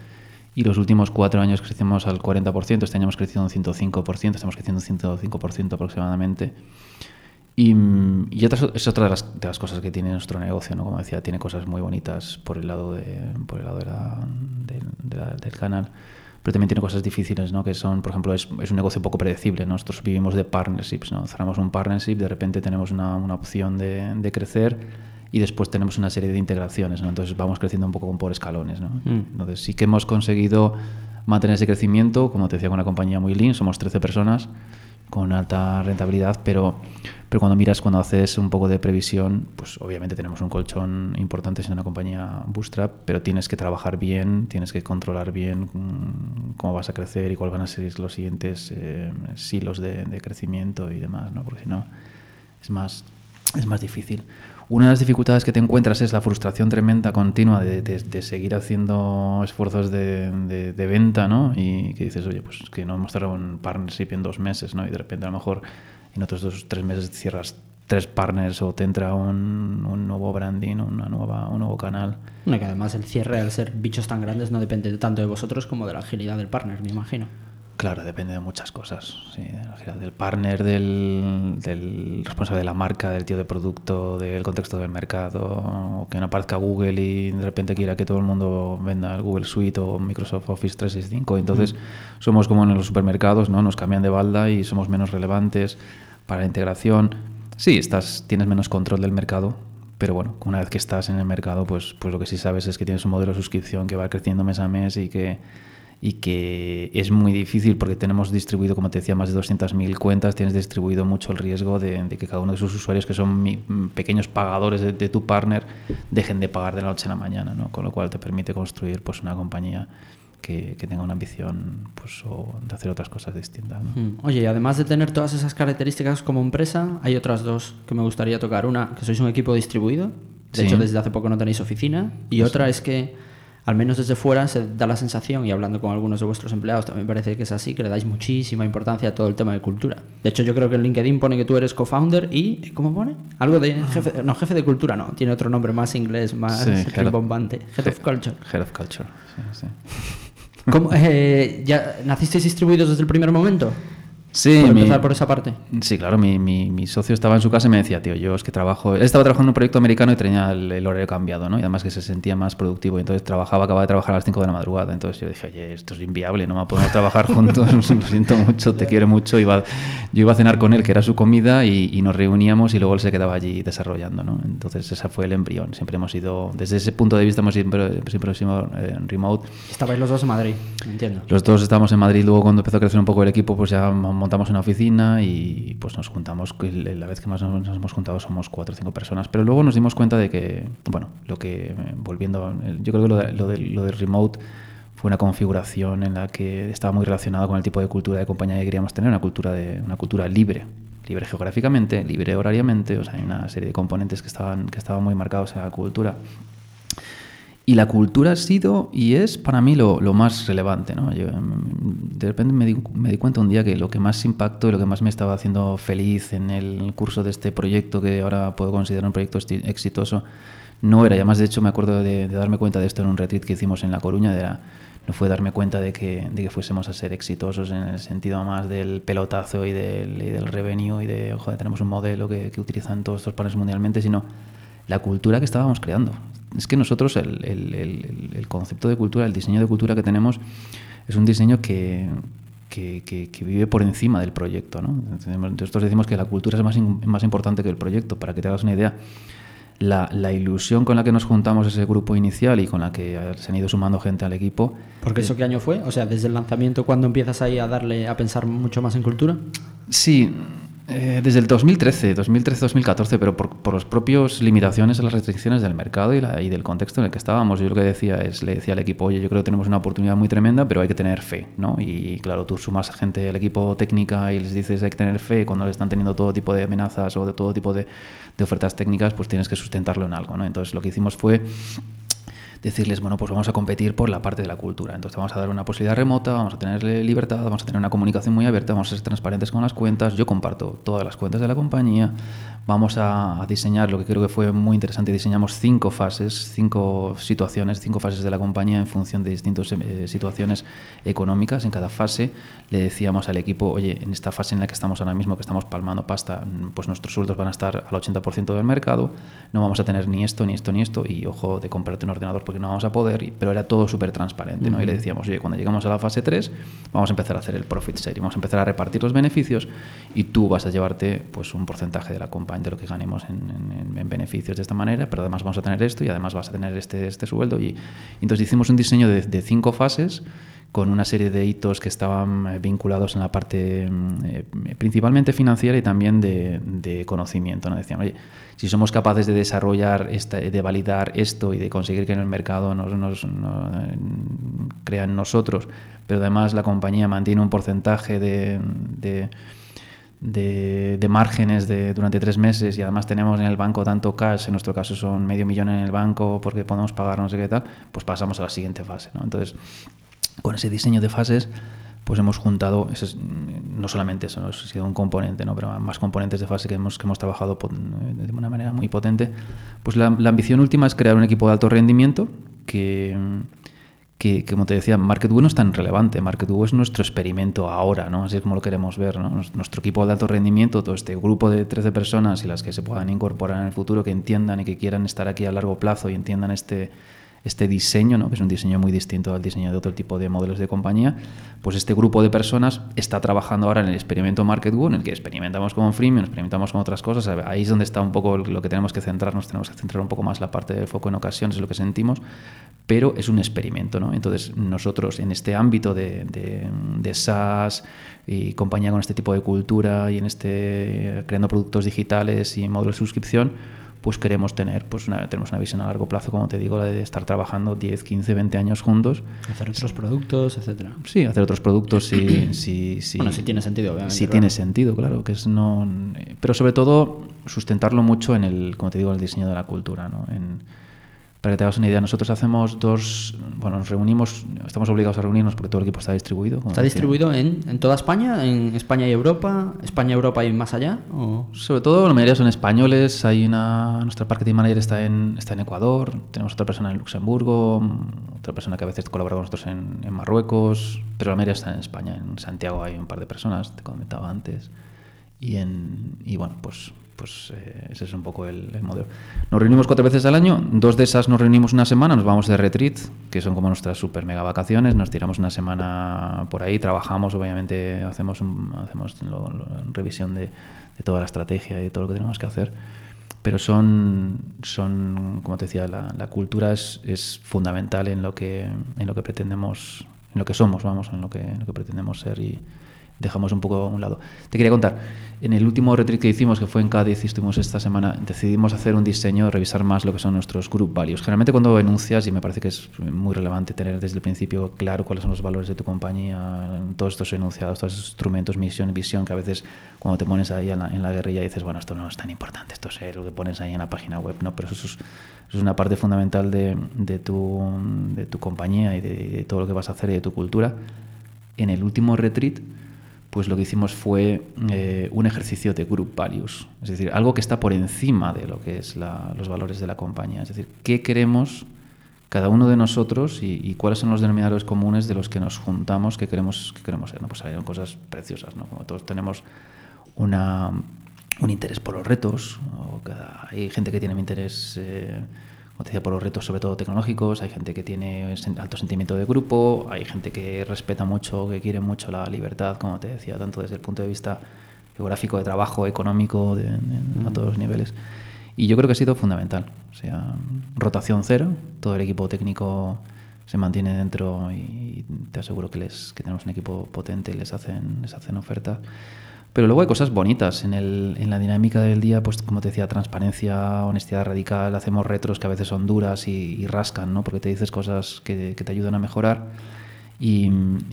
Y los últimos cuatro años crecimos al 40%, este año hemos crecido un 105%, estamos creciendo un 105% aproximadamente. Y, y otra, es otra de las, de las cosas que tiene nuestro negocio, ¿no? Como decía, tiene cosas muy bonitas por el lado, de, por el lado de la- del- de la- del canal, pero también tiene cosas difíciles, ¿no? Que son, por ejemplo, es, es un negocio poco predecible. Nosotros vivimos de partnerships, ¿no? Cerramos un partnership, de repente tenemos una, una opción de, de, crecer y después tenemos una serie de integraciones, ¿no? Entonces vamos creciendo un poco por escalones, ¿no? Mm. Entonces sí que hemos conseguido mantener ese crecimiento, como te decía, con una compañía muy lean, somos 13 personas con alta rentabilidad, pero, pero cuando miras, cuando haces un poco de previsión, pues obviamente tenemos un colchón importante en una compañía bootstrap, pero tienes que trabajar bien, tienes que controlar bien mm, cómo vas a crecer y cuáles van a ser los siguientes eh, silos de, de, crecimiento y demás, ¿no? porque si no es más, es más difícil. Una de las dificultades que te encuentras es la frustración tremenda continua de, de, de seguir haciendo esfuerzos de, de, venta, ¿no? Y que dices, oye, pues que no hemos cerrado un partnership en dos meses, ¿no? Y de repente a lo mejor en otros dos tres meses cierras tres partners o te entra un, un nuevo branding, una nueva, un nuevo canal. Bueno, que además el cierre, al ser bichos tan grandes, no depende tanto de vosotros como de la agilidad del partner, me imagino. Claro, depende de muchas cosas. Sí, del partner, del, del, responsable de la marca, del tío de producto, del contexto del mercado, que no aparezca Google y de repente quiera que todo el mundo venda el Google Suite o Microsoft Office 365. Entonces, mm. somos como en los supermercados, ¿no? Nos cambian de balda y somos menos relevantes para la integración. Sí, estás, tienes menos control del mercado, pero bueno, una vez que estás en el mercado, pues, pues lo que sí sabes es que tienes un modelo de suscripción que va creciendo mes a mes y que y que es muy difícil porque tenemos distribuido, como te decía, más de 200.000 cuentas, tienes distribuido mucho el riesgo de, que cada uno de sus usuarios, que son pequeños pagadores de, tu partner, dejen de pagar de la noche a la mañana, ¿no? con lo cual te permite construir pues, una compañía que, que, tenga una ambición pues, o de hacer otras cosas distintas. ¿no? Mm. Oye, además de tener todas esas características como empresa, hay otras dos que me gustaría tocar. Una, que sois un equipo distribuido, de hecho desde hace poco no tenéis oficina, y pues otra es que al menos desde fuera se da la sensación, y hablando con algunos de vuestros empleados también parece que es así, que le dais muchísima importancia a todo el tema de cultura. De hecho, yo creo que en LinkedIn pone que tú eres co-founder y, ¿cómo pone? Algo de jefe, no, jefe de cultura, no, tiene otro nombre más inglés, más bombante. Head of Culture. Head of Culture, sí, sí. Eh, ¿Ya nacisteis distribuidos desde el primer momento? Sí, por empezar por esa parte. Sí, claro, mi, mi, mi, socio estaba en su casa y me decía, tío, yo es que trabajo. Él estaba trabajando en un proyecto americano y tenía el, horario cambiado, ¿no? Y además que se sentía más productivo. Y entonces trabajaba, acababa de trabajar a las 5 de la madrugada. Entonces yo dije, oye, esto es inviable, no podemos trabajar juntos, lo siento mucho, te quiero mucho. Iba, yo iba a cenar con él, que era su comida, y, y, nos reuníamos y luego él se quedaba allí desarrollando, ¿no? Entonces ese fue el embrión. Siempre hemos ido, desde ese punto de vista, hemos siempre, siempre sido eh, en remote. Estabais los dos en Madrid, entiendo. Los dos estábamos en Madrid. Luego, cuando empezó a crecer un poco el equipo, pues ya montamos una oficina y pues nos juntamos, la vez que más nos, hemos juntado somos cuatro o cinco personas, pero luego nos dimos cuenta de que, bueno, lo que, volviendo, yo creo que lo de, lo lo de remote fue una configuración en la que estaba muy relacionada con el tipo de cultura de compañía que queríamos tener, una cultura, de, una cultura libre, libre geográficamente, libre horariamente, o sea, hay una serie de componentes que estaban, que estaban muy marcados en la cultura y la cultura ha sido y es para mí lo, lo más relevante. ¿no? Yo, mm, de repente me di, me di, cuenta un día que lo que más impactó y lo que más me estaba haciendo feliz en el curso de este proyecto, que ahora puedo considerar un proyecto exitoso, no era, y además de hecho me acuerdo de, de, darme cuenta de esto en un retreat que hicimos en La Coruña, de no fue darme cuenta de que, de que fuésemos a ser exitosos en el sentido más del pelotazo y del, y del revenue y de, joder, tenemos un modelo que, que utilizan todos estos paneles mundialmente, sino la cultura que estábamos creando es que nosotros el, el, el, concepto de cultura, el diseño de cultura que tenemos es un diseño que, que, que, vive por encima del proyecto. ¿no? Nosotros decimos que la cultura es más, más importante que el proyecto. Para que te hagas una idea, la, la, ilusión con la que nos juntamos ese grupo inicial y con la que se han ido sumando gente al equipo. ¿Porque eso qué año fue? O sea, desde el lanzamiento, cuando empiezas ahí a darle a pensar mucho más en cultura? Sí, eh, desde el 2013, 2013-2014, pero por, por las propias limitaciones a las restricciones del mercado y, la, y, del contexto en el que estábamos. Yo lo que decía es, le decía al equipo, oye, yo creo que tenemos una oportunidad muy tremenda, pero hay que tener fe, ¿no? Y claro, tú sumas gente al equipo técnica y les dices hay que tener fe cuando le están teniendo todo tipo de amenazas o de todo tipo de ofertas técnicas, pues tienes que sustentarlo en algo, ¿no? Entonces lo que hicimos fue decirles, bueno, pues vamos a competir por la parte de la cultura. Entonces vamos a dar una posibilidad remota, vamos a tener libertad, vamos a tener una comunicación muy abierta, vamos a ser transparentes con las cuentas. Yo comparto todas las cuentas de la compañía. Vamos a, diseñar lo que creo que fue muy interesante. Diseñamos cinco fases, cinco situaciones, cinco fases de la compañía en función de distintas eh, situaciones económicas. En cada fase le decíamos al equipo, oye, en esta fase en la que estamos ahora mismo, que estamos palmando pasta, pues nuestros sueldos van a estar al 80% del mercado, no vamos a tener ni esto, ni esto, ni esto. Y ojo, de comprarte un ordenador porque no vamos a poder, pero era todo súper transparente, ¿no? Y le decíamos, oye, cuando llegamos a la fase 3, vamos a empezar a hacer el profit sharing, vamos a empezar a repartir los beneficios y tú vas a llevarte pues un porcentaje de la compañía, de lo que ganemos en, en, beneficios de esta manera, pero además vamos a tener esto y además vas a tener este, este sueldo. Y, entonces hicimos un diseño de, de cinco fases con una serie de hitos que estaban eh, vinculados en la parte mm, eh, principalmente financiera y también de, conocimiento. ¿no? Decían, oye, si somos capaces de desarrollar, esta, de validar esto y de conseguir que en el mercado nos, nos, crean nosotros, pero además la compañía mantiene un porcentaje de, de márgenes de, durante tres meses y además tenemos en el banco tanto cash, en nuestro caso son medio millón en el banco porque podemos pagar no sé qué tal, pues pasamos a la siguiente fase. ¿no? Entonces, con ese diseño de fases, pues hemos juntado, no solamente eso, ha sido un componente, ¿no? pero más componentes de fase que hemos, que hemos trabajado de una manera muy potente. Pues la, ambición última es crear un equipo de alto rendimiento que, que, como te decía, Market no es tan relevante. Market es nuestro experimento ahora, ¿no? así es como lo queremos ver. ¿no? Nuestro equipo de alto rendimiento, todo este grupo de 13 personas y las que se puedan incorporar en el futuro, que entiendan y que quieran estar aquí a largo plazo y entiendan este este diseño, ¿no? que es un diseño muy distinto al diseño de otro tipo de modelos de compañía, pues este grupo de personas está trabajando ahora en el experimento MarketGo, en el que experimentamos con freemium, experimentamos con otras cosas. Ahí es donde está un poco lo que tenemos que centrarnos, tenemos que centrar un poco más la parte del foco en ocasiones, es lo que sentimos, pero es un experimento. ¿no? Entonces, nosotros en este ámbito de, de, de SaaS y compañía con este tipo de cultura y en este creando productos digitales y módulos de suscripción, pues queremos tener pues una, tenemos una visión a largo plazo, como te digo, la de estar trabajando 10, 15, 20 años juntos. Hacer otros productos, etcétera. Sí, hacer otros productos, sí, sí, sí. Bueno, sí tiene sentido, obviamente. Sí tiene sentido, claro, que es no... Pero sobre todo sustentarlo mucho en el, como te digo, el diseño de la cultura, ¿no? En, para que te hagas una idea, nosotros hacemos dos, bueno, nos reunimos, estamos obligados a reunirnos porque todo el equipo está distribuido. ¿Está distribuido en, en, toda España? ¿En España y Europa? ¿España, Europa y más allá? ¿O? Sobre todo, la mayoría son españoles. Hay una, nuestra marketing manager está en, está en Ecuador, tenemos otra persona en Luxemburgo, otra persona que a veces colabora con nosotros en, en Marruecos, pero la mayoría está en España. En Santiago hay un par de personas, te comentaba antes. Y, en, y bueno, pues pues eh, ese es un poco el, modelo. Nos reunimos cuatro veces al año, dos de esas nos reunimos una semana, nos vamos de retreat, que son como nuestras super mega vacaciones, nos tiramos una semana por ahí, trabajamos, obviamente hacemos, hacemos revisión de, toda la estrategia y de todo lo que tenemos que hacer, pero son, son como te decía, la, cultura es, es, fundamental en lo, que, en lo que pretendemos, en lo que somos, vamos, en lo que, en lo que pretendemos ser y dejamos un poco a un lado. Te quería contar, en el último retreat que hicimos, que fue en Cádiz y estuvimos esta semana, decidimos hacer un diseño, revisar más lo que son nuestros group values. Generalmente cuando enuncias, y me parece que es muy relevante tener desde el principio claro cuáles son los valores de tu compañía, todos estos enunciados, todos estos instrumentos, misión visión, que a veces cuando te pones ahí en la, guerrilla dices, bueno, esto no es tan importante, esto es lo que pones ahí en la página web, no, pero eso es, es una parte fundamental de, de, tu, de tu compañía y de, de todo lo que vas a hacer y de tu cultura. En el último retreat, pues lo que hicimos fue eh, un ejercicio de group values, es decir, algo que está por encima de lo que es los valores de la compañía, es decir, qué queremos cada uno de nosotros y, cuáles son los denominadores comunes de los que nos juntamos, qué queremos, qué queremos ser. Pues hay cosas preciosas, ¿no? como todos tenemos un interés por los retos, hay gente que tiene un interés... Eh, decía, por los retos sobre todo tecnológicos, hay gente que tiene alto sentimiento de grupo, hay gente que respeta mucho, que quiere mucho la libertad, como te decía, tanto desde el punto de vista geográfico, de trabajo, económico, de, a todos los niveles. Y yo creo que ha sido fundamental. O sea, rotación cero, todo el equipo técnico se mantiene dentro y te aseguro que, les, que tenemos un equipo potente y les hacen, les hacen ofertas. Pero luego hay cosas bonitas en, el, en la dinámica del día, pues como te decía, transparencia, honestidad radical, hacemos retros que a veces son duras y, rascan, ¿no? Porque te dices cosas que, te ayudan a mejorar. Y,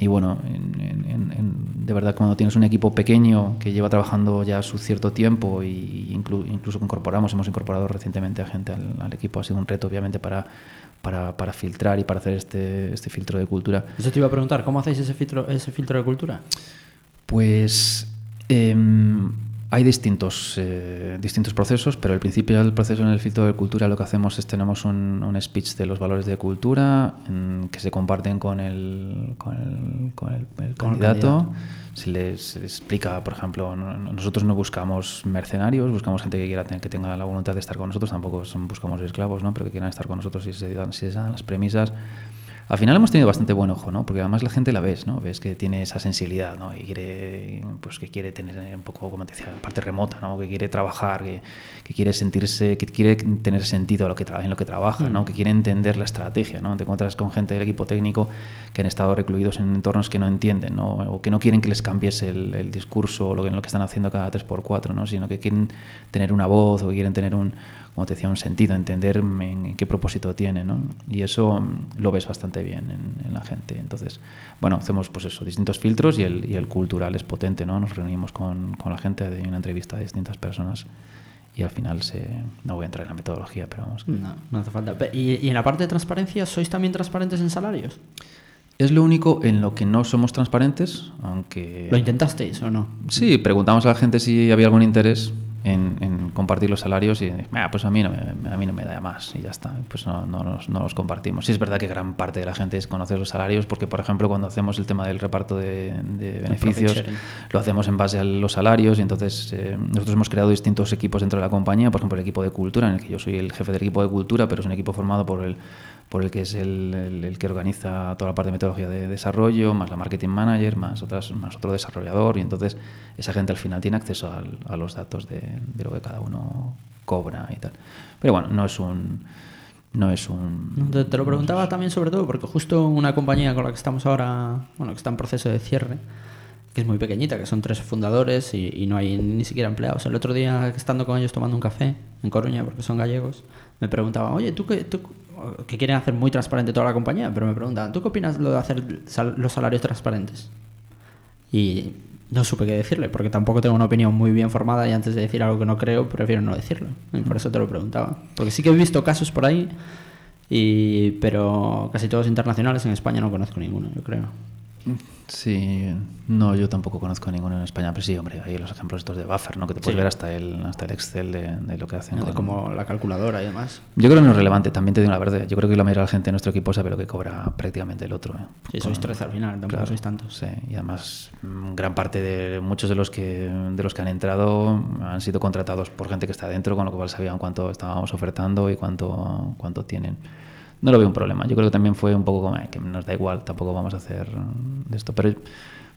bueno, de verdad cuando tienes un equipo pequeño que lleva trabajando ya su cierto tiempo y incluso incorporamos, hemos incorporado recientemente a gente al, equipo, ha sido un reto obviamente para, para, para, filtrar y para hacer este, este filtro de cultura. Eso te iba a preguntar, ¿cómo hacéis ese filtro, ese filtro de cultura? Pues Em, hay distintos, eh, distintos procesos, pero el principio del proceso en el filtro de cultura lo que hacemos es tenemos un, un speech de los valores de cultura en, que se comparten con el, con el, con el, el Con el candidato. candidato. Se les, explica, por ejemplo, no- no- nosotros no buscamos mercenarios, buscamos gente que quiera tener- que tenga la voluntad de estar con nosotros, tampoco son- buscamos esclavos, ¿no? pero que quieran estar con nosotros y se dan, si se dan las premisas. Al final hemos tenido bastante buen ojo, ¿no? Porque además la gente la ves, ¿no? Ves que tiene esa sensibilidad, ¿no? Y quiere, pues que quiere tener un poco, como te decía, la parte remota, ¿no? Que quiere trabajar, que, que quiere sentirse, que quiere tener sentido a lo que en lo que trabaja, ¿no? Que quiere entender la estrategia, ¿no? Te encuentras con gente del equipo técnico que han estado recluidos en entornos que no entienden, ¿no? O que no quieren que les cambies el, el discurso o lo que, lo que están haciendo cada 3x4, ¿no? Sino que quieren tener una voz o que quieren tener un, como te decía, un sentido, entender en, qué propósito tiene, ¿no? Y eso mm, lo ves bastante bien en, en la gente. Entonces, bueno, hacemos pues eso, distintos filtros y el, y el cultural es potente, ¿no? Nos reunimos con, con la gente de una entrevista de distintas personas y al final se... No voy a entrar en la metodología, pero vamos. No, no hace falta. ¿Y, y en la parte de transparencia, sois también transparentes en salarios? Es lo único en lo que no somos transparentes, aunque... ¿Lo intentasteis o no? Sí, preguntamos a la gente si había algún interés en, en compartir los salarios y "Ah, pues a mí no me, a mí no me da más y ya está, pues no, no, los, no los compartimos. Sí es verdad que gran parte de la gente desconoce los salarios porque, por ejemplo, cuando hacemos el tema del reparto de, de beneficios, lo hacemos en base a los salarios y entonces eh, nosotros hemos creado distintos equipos dentro de la compañía, por ejemplo el equipo de cultura, en el que yo soy el jefe del equipo de cultura, pero es un equipo formado por el por el que es el, que organiza toda la parte de metodología de desarrollo, más la marketing manager, más otras, más otro desarrollador, y entonces esa gente al final tiene acceso a los datos de, lo que cada uno cobra y tal. Pero bueno, no es un no es un Te, lo preguntaba también sobre todo porque justo una compañía con la que estamos ahora, bueno, que está en proceso de cierre, que es muy pequeñita, que son tres fundadores y, y no hay ni siquiera empleados. El otro día, estando con ellos tomando un café en Coruña, porque son gallegos, me preguntaban, oye, ¿tú qué, tú, que quieren hacer muy transparente toda la compañía? Pero me preguntaban, ¿tú qué opinas lo de hacer sal- los salarios transparentes? Y no supe qué decirle, porque tampoco tengo una opinión muy bien formada y antes de decir algo que no creo, prefiero no decirlo. Y por eso te lo preguntaba. Porque sí que he visto casos por ahí, y, pero casi todos internacionales. En España no conozco ninguno, yo creo. Sí, no, yo tampoco conozco ninguno en España, pero sí, hombre, hay los ejemplos estos de Buffer, ¿no? Que te puedes Sí. ver hasta el, hasta el Excel de, de lo que hacen. con- Como la calculadora y demás. Yo creo que no es relevante, también te digo la verdad. Yo creo que la mayoría de la gente de nuestro equipo sabe lo que cobra prácticamente el otro. ¿eh? Sí, sois 13 al final, tampoco sois tantos. Sí, y además mm, gran parte de muchos de los que de los que han entrado han sido contratados por gente que está dentro, con lo cual sabían cuánto estábamos ofertando y cuánto cuánto tienen. No lo veo un problema. Yo creo que también fue un poco como "Eh, que nos da igual, tampoco vamos a hacer mm, esto, pero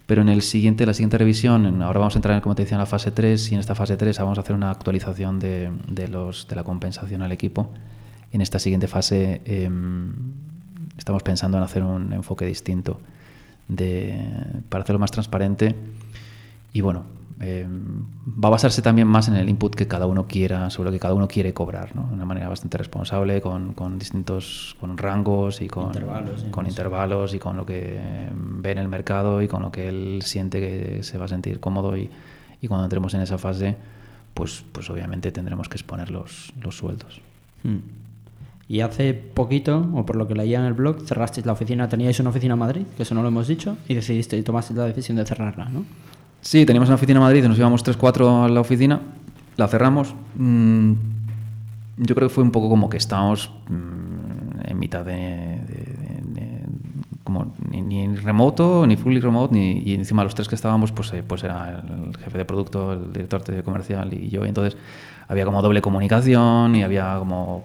pero en el siguiente, la siguiente revisión, ahora vamos a entrar, como te decía, en la fase 3 y en esta fase 3 vamos a hacer una actualización de, de los, de la compensación al equipo. En esta siguiente fase em, estamos pensando en hacer un enfoque distinto de, para hacerlo más transparente y bueno, eh, va a basarse también más en el input que cada uno quiera, sobre lo que cada uno quiere cobrar, ¿no? de una manera bastante responsable, con, con distintos con rangos y con Intervalos y con demás. intervalos y con lo que ve en el mercado y con lo que él siente que se va a sentir cómodo y, y cuando entremos en esa fase, pues, pues obviamente tendremos que exponer los, los sueldos. Hmm. Y hace poquito, o por lo que leía en el blog, cerrasteis la oficina. Teníais una oficina en Madrid, que eso no lo hemos dicho, y decidisteis y tomasteis la decisión de cerrarla, ¿no? Sí, teníamos una oficina en Madrid, nos íbamos 3-4 a la oficina, la cerramos. Mm, yo creo que fue un poco como que estábamos mm, en mitad de, como ni, ni remoto, ni fully remote, ni, y encima los tres que estábamos, pues, eh, pues era el jefe de producto, el director de comercial y yo, entonces había como doble comunicación y había como...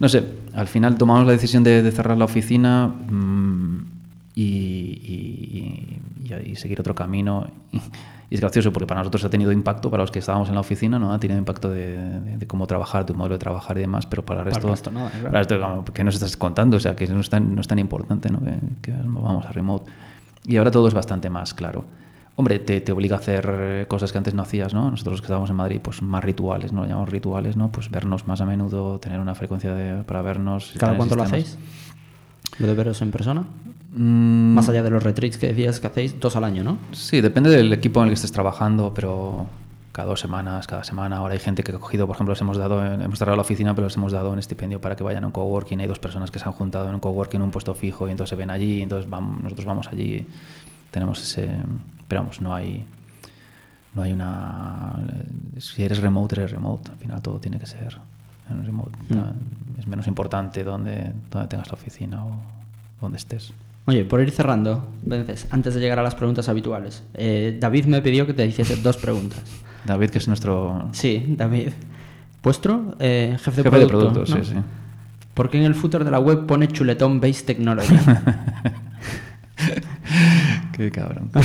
No sé, al final tomamos la decisión de, de cerrar la oficina mm, y, y- y- y seguir otro camino. Y, es gracioso porque para nosotros ha tenido impacto, para los que estábamos en la oficina, ¿no? Ha tenido impacto de, de- de cómo trabajar, tu modelo de trabajar y demás, pero para el Para resto, resto nada, claro. para como, ¿qué nos estás contando? O sea, que no es tan, no es tan importante, ¿no? Que, que vamos a remote. Y ahora todo es bastante más claro. Hombre, te, te obliga a hacer cosas que antes no hacías, ¿no? Nosotros los que estábamos en Madrid, pues más rituales, ¿no? Lo llamamos rituales, ¿no? Pues vernos más a menudo, tener una frecuencia de- para vernos. ¿Cada cuánto lo hacéis? ¿Lo de veros en persona? Mm, Más allá de los retreats que decías que hacéis dos al año, ¿no? Sí, depende del equipo en el que estés trabajando, pero cada dos semanas, cada semana. Ahora hay gente que ha cogido, por ejemplo, les hemos dado, hemos cerrado la oficina, pero les hemos dado un estipendio para que vayan a un coworking. Hay dos personas que se han juntado en un coworking, en un puesto fijo, y entonces se ven allí, y entonces vamos, nosotros vamos allí. Tenemos ese. Pero vamos, no hay. no hay una... Si eres remote, eres remote. Al final todo tiene que ser en remote. Mm. Es menos importante donde, donde tengas la oficina o donde estés. Oye, por ir cerrando, Vences, antes de llegar a las preguntas habituales, eh, David me pidió que te hiciese dos preguntas. David, que es nuestro Sí, David. Vuestro eh, jefe de jefe de producto. producto, ¿no? sí, sí. ¿Por qué en el footer de la web pone chuletón Base Technology? Qué cabrón.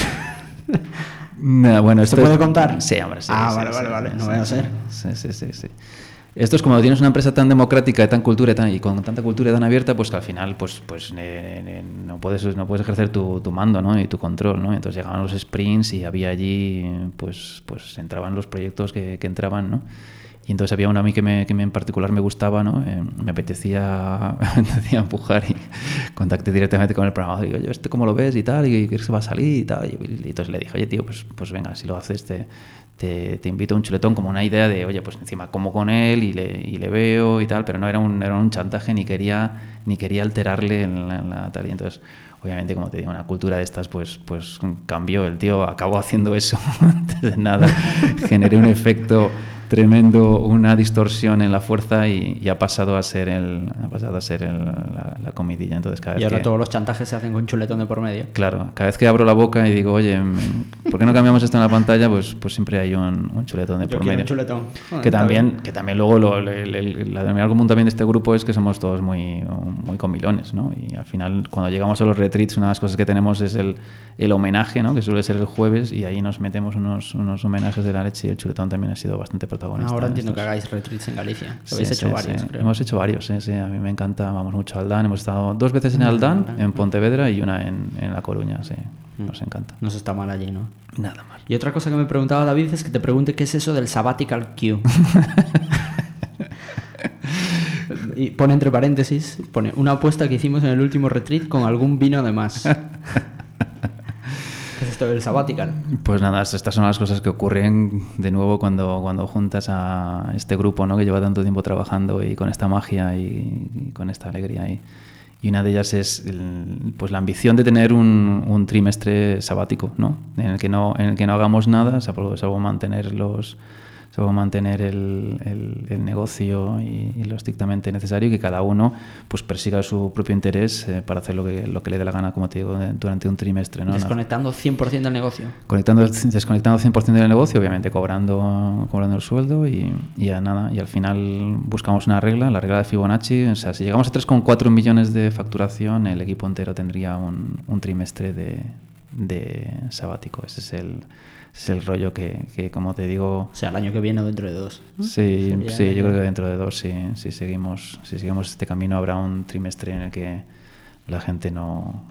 Nah, bueno, ¿Se esto puede es- contar? Sí, hombre, sí. Ah, sí, vale, sí, vale, vale, no vaya a ser. Sí, sí, sí, sí. Esto es como tienes una empresa tan democrática, tan cultura y, tan, y con tanta cultura y tan abierta, pues que al final pues, pues eh, eh, no, puedes, no puedes ejercer tu, tu mando ¿no? y tu control. ¿no? Entonces llegaban los sprints y había allí, pues, pues entraban los proyectos que, que entraban. ¿no? Y entonces había uno a mí que, me, que me en particular me gustaba, ¿no? Eh, me apetecía, me apetecía empujar y contacté directamente con el programador. Digo, yo, ¿este cómo lo ves y tal? ¿Y crees que va a salir y tal? Y, y entonces le dije, oye, tío, pues, pues venga, si lo haces, te, te, invito a un chuletón como una idea de, oye, pues encima como con él y le, y le veo y tal, pero no era un, era un chantaje ni quería, ni quería alterarle en la, en tal. Y entonces, obviamente, como te digo, una cultura de estas, pues, pues cambió. El tío acabó haciendo eso antes de nada. Generé un efecto tremendo, una distorsión en la fuerza y, y ha pasado a ser el, ha pasado a ser el- la, la comidilla. Entonces, cada vez y ahora que- todos los chantajes se hacen con chuletón de por medio. Claro, cada vez que abro la boca y digo, oye, ¿por qué no cambiamos esto en la pantalla? Pues, pues siempre hay un, un chuletón de Yo por medio. un chuletón. Bueno, Que también, bien. que también luego lo, el- el- el- la denominador común también de este grupo es que somos todos muy, muy comilones, ¿no? Y al final, cuando llegamos a los retreats, una de las cosas que tenemos es el, el homenaje, ¿no? Que suele ser el jueves y ahí nos metemos unos, unos homenajes de la leche y el chuletón también ha sido bastante protagonista. Ahora en entiendo que hagáis retreats en Galicia. Sí, habéis hecho sí, varios, sí. creo. Hemos hecho varios, sí, sí. A mí me encanta, vamos mucho al Dan. Hemos estado dos veces en el Dan, en Pontevedra y una en, en La Coruña, sí. Nos encanta. No se está mal allí, ¿no? Nada más. Y otra cosa que me preguntaba David es que te pregunte qué es eso del sabbatical queue. y pone entre paréntesis, pone una apuesta que hicimos en el último retreat con algún vino de más. ¿Qué es esto del sabbatical? Pues nada, estas son las cosas que ocurren de nuevo cuando, cuando juntas a este grupo ¿no? que lleva tanto tiempo trabajando y con esta magia y, con esta alegría. Y, una de ellas es pues la ambición de tener un, un trimestre sabático, ¿no? En, el que no, en el que no hagamos nada, salvo, salvo mantener los salvo mantener el, el- el negocio y, y lo estrictamente necesario y que cada uno pues persiga su propio interés eh, para hacer lo que, lo que le dé la gana, como te digo, durante un trimestre. ¿no? Desconectando 100% del negocio. Conectando, desconectando 100% del negocio, obviamente cobrando, cobrando el sueldo y, y ya nada. Y al final buscamos una regla, la regla de Fibonacci. O sea, si llegamos a 3,4 millones de facturación, el equipo entero tendría un, un trimestre de, de sabático. Ese es el, es el rollo que, que, como te digo, O sea, el año que viene o dentro de dos. Sí, Sería- sí, yo creo que dentro de dos, sí, si seguimos, si seguimos este camino, habrá un trimestre en el que la gente no.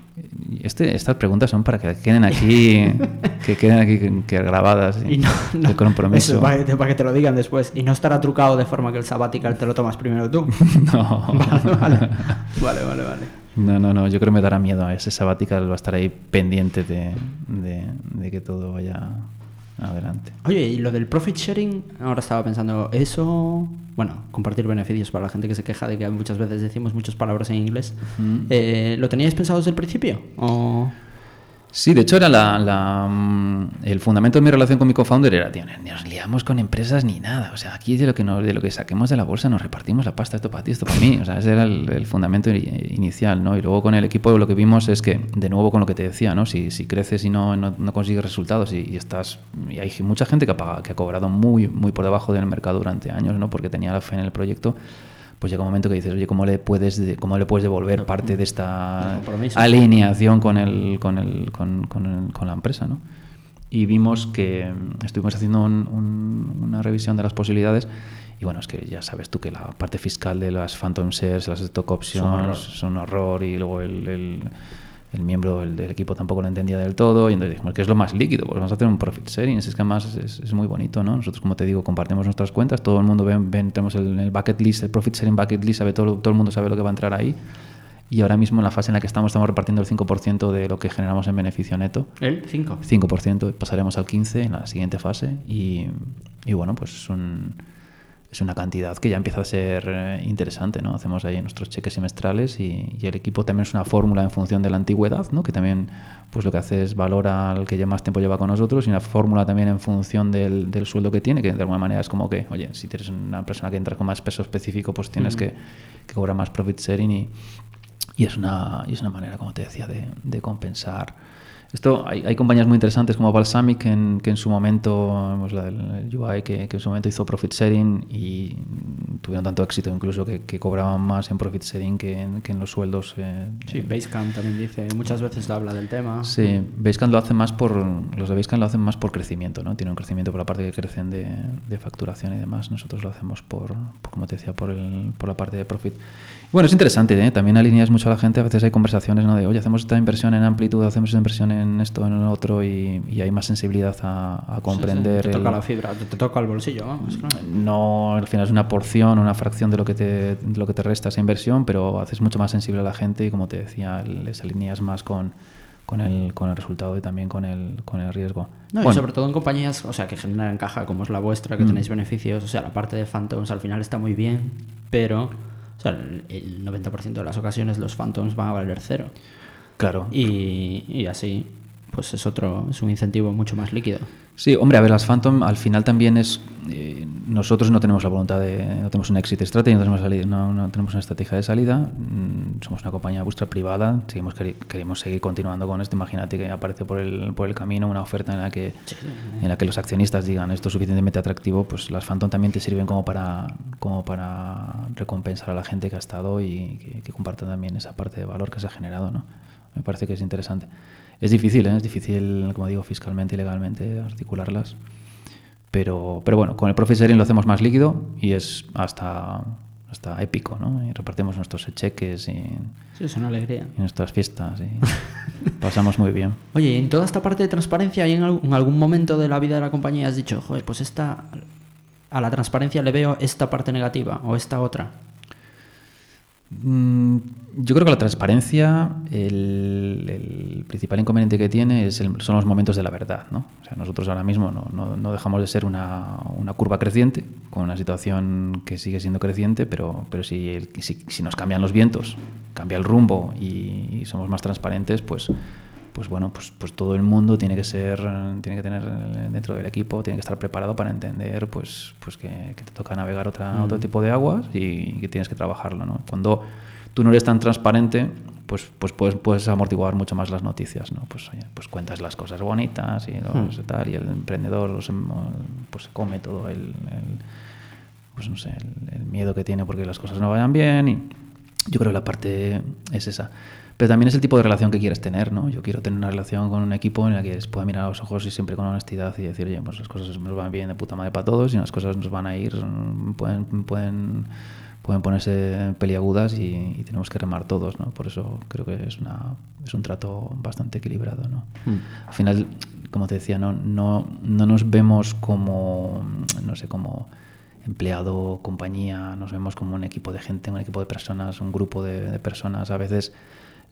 Este, estas preguntas son para que queden aquí, que queden aquí que- que grabadas. Y no, no. el compromiso. Eso, para, que, para que te lo digan después. Y no estará trucado de forma que el sabbatical te lo tomas primero tú. No. vale, vale. Vale, vale, vale. No, no, no, yo creo que me dará miedo. Ese sabbatical va a estar ahí pendiente de, de- de que todo vaya adelante. Oye, y lo del profit sharing, ahora estaba pensando, eso, bueno, compartir beneficios para la gente que se queja de que muchas veces decimos muchas palabras en inglés. Eh, ¿Lo teníais pensado desde el principio? ¿O... Sí, de hecho era la, la, mm, el fundamento de mi relación con mi co-founder era, tío, ni nos liamos con empresas ni nada. O sea, aquí de lo que nos, de lo que saquemos de la bolsa nos repartimos la pasta, esto para ti, esto para mí. O sea, ese era el, el fundamento inicial, ¿no? Y luego con el equipo lo que vimos es que, de nuevo con lo que te decía, ¿no? Si, si creces y no, no, no consigues resultados y, y estás... Y hay mucha gente que ha, pagado- que ha cobrado muy, muy por debajo del mercado durante años, ¿no? Porque tenía la fe en el proyecto. Pues llega un momento que dices, oye, ¿cómo le puedes, de- cómo le puedes devolver parte de esta alineación con, el, con, el, con, con el- con la empresa, ¿no? Y vimos que estuvimos haciendo un- un- una revisión de las posibilidades y bueno, es que ya sabes tú que la parte fiscal de las phantom shares, las stock options, son un horror y luego el, el- el miembro del, del equipo tampoco lo entendía del todo y entonces dijimos que es lo más líquido, pues vamos a hacer un profit sharing, es que además es, es muy bonito, ¿no? Nosotros, como te digo, compartimos nuestras cuentas, todo el mundo ve, ven- tenemos el, el bucket list, el profit sharing bucket list, sabe todo, todo el mundo sabe lo que va a entrar ahí y ahora mismo en la fase en la que estamos estamos repartiendo el 5% de lo que generamos en beneficio neto. ¿El 5? 5%, pasaremos al 15% en la siguiente fase y, y bueno, pues es un, es una cantidad que ya empieza a ser eh, interesante, ¿no? Hacemos ahí nuestros cheques semestrales y, y el equipo también es una fórmula en función de la antigüedad, ¿no? Que también, pues lo que hace es valora al que ya más tiempo lleva con nosotros y una fórmula también en función del, del, sueldo que tiene, que de alguna manera es como que, oye, si tienes una persona que entra con más peso específico, pues tienes que, que, cobrar más profit sharing y, y, es, una, y es una manera, como te decía, de, de compensar esto, hay, hay, compañías muy interesantes como Balsamic que en, que en su momento, pues la del UI, que, que, en su momento hizo profit sharing y tuvieron tanto éxito incluso que, que cobraban más en profit sharing que en, que en los sueldos. Eh, sí, Basecamp también dice, muchas veces habla del tema. Sí, Basecamp lo hace más por, los de Basecamp lo hacen más por crecimiento, ¿no? Tienen un crecimiento por la parte que crecen de, de facturación y demás. Nosotros lo hacemos por, por como te decía, por, el, por la parte de profit. Bueno, es interesante, ¿eh? también alineas mucho a la gente. A veces hay conversaciones ¿no? de, oye, hacemos esta inversión en amplitud, hacemos esta inversión en esto, en lo otro, y, y hay más sensibilidad a, a comprender. Sí, sí. Te toca el, la fibra, te, te, toca el bolsillo, vamos. Claro. No, al final es una porción, una fracción de lo que te, de lo que te resta esa inversión, pero haces mucho más sensible a la gente y, como te decía, les alineas más con, con el, con el resultado y también con el, con el riesgo. No, bueno. y sobre todo en compañías o sea, que generan caja como es la vuestra, que mm. tenéis beneficios. O sea, la parte de Phantoms al final está muy bien, pero o sea, el 90% de las ocasiones los Phantoms van a valer cero. Claro. Y, y así, pues es otro, es un incentivo mucho más líquido. Sí, hombre, a ver, las Phantom al final también es. Eh, nosotros no tenemos la voluntad de. No tenemos un exit strategy, no tenemos, salida, no, no tenemos una estrategia de salida. Mm, somos una compañía vuestra privada. Seguimos, queremos seguir continuando con esto. Imagínate que aparece por el, por el camino una oferta en la, que, sí. en la que los accionistas digan esto es suficientemente atractivo. Pues las Phantom también te sirven como para, como para recompensar a la gente que ha estado y que, que comparta también esa parte de valor que se ha generado. ¿no? Me parece que es interesante. Es difícil, ¿eh? es difícil, como digo, fiscalmente y legalmente articularlas. Pero, pero bueno, con el profit sharing lo hacemos más líquido y es hasta, hasta épico, ¿no? Y repartimos nuestros cheques y... Sí, es una alegría. Y nuestras fiestas y pasamos muy bien. Oye, en toda esta parte de transparencia y en algún momento de la vida de la compañía has dicho, joder, pues esta... A la transparencia le veo esta parte negativa o esta otra. Mm, yo creo que la transparencia, el, principal inconveniente que tiene es el, son los momentos de la verdad. ¿no? Nosotros ahora mismo no, no, dejamos de ser una, una, curva creciente, con una situación que sigue siendo creciente, pero, pero si, si, si, nos cambian los vientos, cambia el rumbo y somos más transparentes, pues pues bueno, pues, pues todo el mundo tiene que ser, tiene que tener dentro del equipo, tiene que estar preparado para entender pues, pues que, que te toca navegar otra, mm. otro tipo de aguas y que tienes que trabajarlo. ¿no? Cuando tú no eres tan transparente, pues, pues puedes, puedes amortiguar mucho más las noticias, ¿no? Pues, oye, pues cuentas las cosas bonitas y, los, tal, y el emprendedor los, pues come todo el, el pues no sé, el, el, miedo que tiene porque las cosas no vayan bien y yo creo que la parte es esa. Pero también es el tipo de relación que quieres tener, ¿no? Yo quiero tener una relación con un equipo en la que les pueda mirar a los ojos y siempre con honestidad y decir, oye, pues las cosas nos van bien de puta madre para todos y las cosas nos van a ir, pueden, pueden, pueden ponerse peliagudas y, y tenemos que remar todos, ¿no? Por eso creo que es, una, es un trato bastante equilibrado, ¿no? Mm. Al final, como te decía, no, no, no nos vemos como, no sé, como empleado, compañía, nos vemos como un equipo de gente, un equipo de personas, un grupo de, de personas. A veces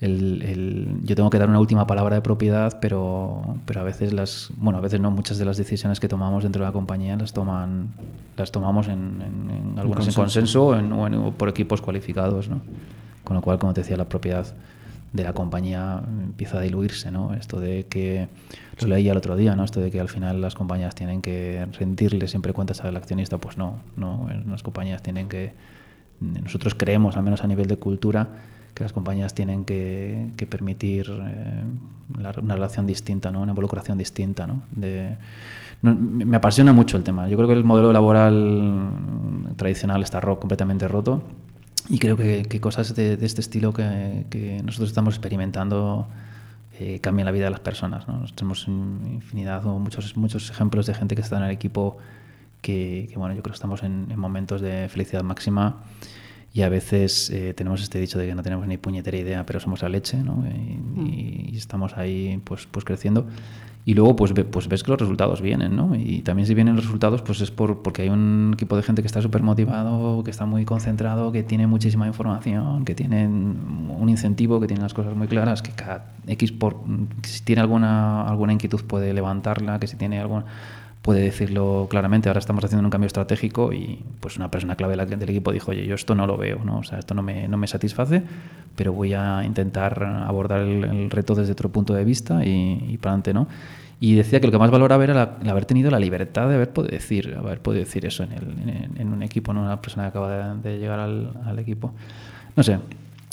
el, el, yo tengo que dar una última palabra de propiedad, pero, pero a veces las, bueno, a veces no, muchas de las decisiones que tomamos dentro de la compañía las toman, las tomamos en, en, en algunas en consenso en, o, o, por equipos cualificados, ¿no? Con lo cual, como te decía, la propiedad de la compañía empieza a diluirse, ¿no? Esto de que lo leí el otro día, ¿no? Esto de que al final las compañías tienen que rendirle siempre cuentas al accionista, pues no, no, las compañías tienen que nosotros creemos, al menos a nivel de cultura, que las compañías tienen que, permitir eh, una relación distinta, ¿no? una involucración distinta. ¿no? Me apasiona mucho el tema. Yo creo que el modelo laboral tradicional está ro completamente roto y creo que, que cosas de, este estilo que, nosotros estamos experimentando eh, cambian la vida de las personas. ¿no? Tenemos infinidad o muchos, muchos ejemplos de gente que está en el equipo que, bueno, yo creo que estamos en momentos de felicidad máxima y a veces eh, tenemos este dicho de que no tenemos ni puñetera idea, pero somos la leche, ¿no? Y, mm. y estamos ahí pues, pues creciendo. Y luego pues, pues ves que los resultados vienen, ¿no? Y también si vienen los resultados pues es por, porque hay un equipo de gente que está súper motivado, que está muy concentrado, que tiene muchísima información, que tiene un incentivo, que tiene las cosas muy claras, que cada X por, si tiene alguna, alguna inquietud puede levantarla, que si tiene alguna puede decirlo claramente. Ahora estamos haciendo un cambio estratégico y pues una persona clave del equipo dijo, oye, yo esto no lo veo, ¿no? O sea, esto no me, no me satisface, pero voy a intentar abordar el, reto desde otro punto de vista y, para adelante, ¿no? Y decía que lo que más valoraba era el haber tenido la libertad de haber podido decir, haber podido decir eso en, el, en, un equipo, no una persona que acaba de, llegar al, al equipo. No sé,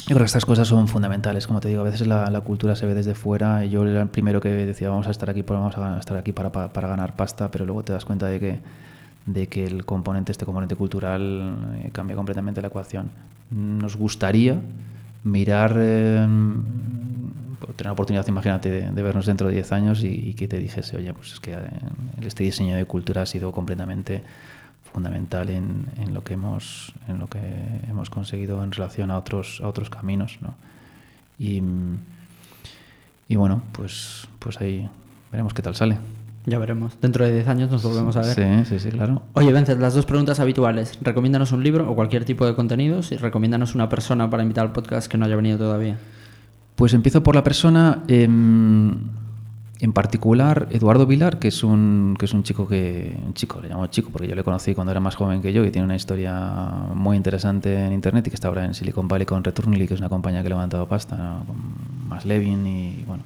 yo creo que estas cosas son fundamentales, como te digo, a veces la, cultura se ve desde fuera y yo era el primero que decía vamos a estar aquí, vamos a estar aquí para, para, ganar pasta, pero luego te das cuenta de que, de que el componente, este componente cultural eh, cambia completamente la ecuación. Nos gustaría mirar, eh, tener la oportunidad, imagínate, de, vernos dentro de 10 años y, y, que te dijese, oye, pues es que eh, este diseño de cultura ha sido completamente fundamental en, en, lo que hemos en lo que hemos conseguido en relación a otros a otros caminos ¿no? y, y bueno pues pues ahí veremos qué tal sale ya veremos. Dentro de 10 años nos volvemos a ver. Sí, sí, sí, claro. Oye, Vences, las dos preguntas habituales. Recomiéndanos un libro o cualquier tipo de contenidos y recomiéndanos una persona para invitar al podcast que no haya venido todavía. Pues empiezo por la persona. Eh, en particular, Eduardo Vilar, que es un, que es un chico que. Un chico, le llamo chico porque yo le conocí cuando era más joven que yo y tiene una historia muy interesante en internet y que está ahora en Silicon Valley con Returnly, que es una compañía que ha levantado pasta, con Más Levin y bueno.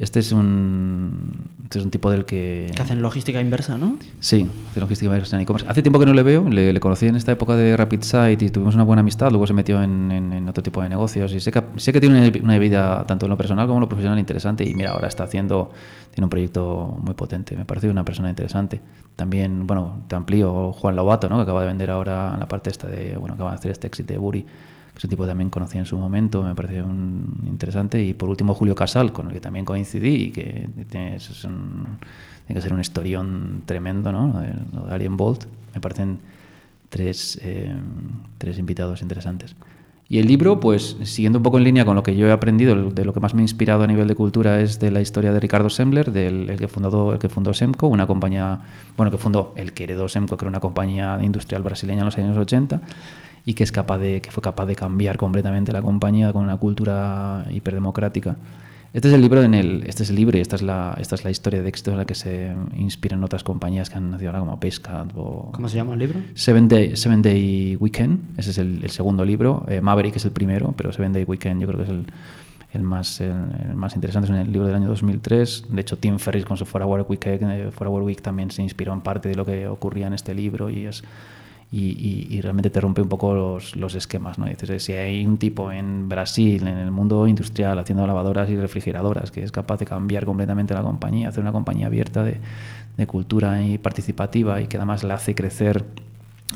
Este es un, este es un tipo del que... Que hacen logística inversa, ¿no? Sí, hace logística inversa en e-commerce. Hace tiempo que no le veo, le, conocí en esta época de Rapid Site y tuvimos una buena amistad, luego se metió en, en, otro tipo de negocios y sé que, sé que tiene una, vida tanto en lo personal como en lo profesional interesante y mira, ahora está haciendo, tiene un proyecto muy potente, me parece una persona interesante. También, bueno, te amplío Juan Lobato, ¿no? que acaba de vender ahora la parte esta de, bueno, acaba de hacer este éxito de Buri ese tipo también conocí en su momento, me pareció un, interesante. Y por último, Julio Casal, con el que también coincidí y que tiene, que ser un historión tremendo, ¿no? De, Alien Bolt. Me parecen tres, eh, tres invitados interesantes. Y el libro, pues siguiendo un poco en línea con lo que yo he aprendido, de lo que más me ha inspirado a nivel de cultura es de la historia de Ricardo Sembler, del el que fundó el que fundó Semco, una compañía, bueno, que fundó el que heredó Semco, que era una compañía industrial brasileña en los años 80 y que es capaz de que fue capaz de cambiar completamente la compañía con una cultura hiperdemocrática. Este es el libro en el este es el libro y esta es la esta es la historia de éxito en la que se inspiran otras compañías que han nacido ahora como Pesca o ¿Cómo se llama el libro? Seven Day Seven Day Weekend, ese es el, el segundo libro, eh, Maverick es el primero, pero Seven Day Weekend yo creo que es el, el más, el, más interesante es el libro del año 2003. De hecho, Tim Ferriss con su For Our Week, eh, For Week también se inspiró en parte de lo que ocurría en este libro y es y, realmente te rompe un poco los, los, esquemas. ¿no? Dices, si hay un tipo en Brasil, en el mundo industrial, haciendo lavadoras y refrigeradoras, que es capaz de cambiar completamente la compañía, hacer una compañía abierta de, de cultura y participativa y que además la hace crecer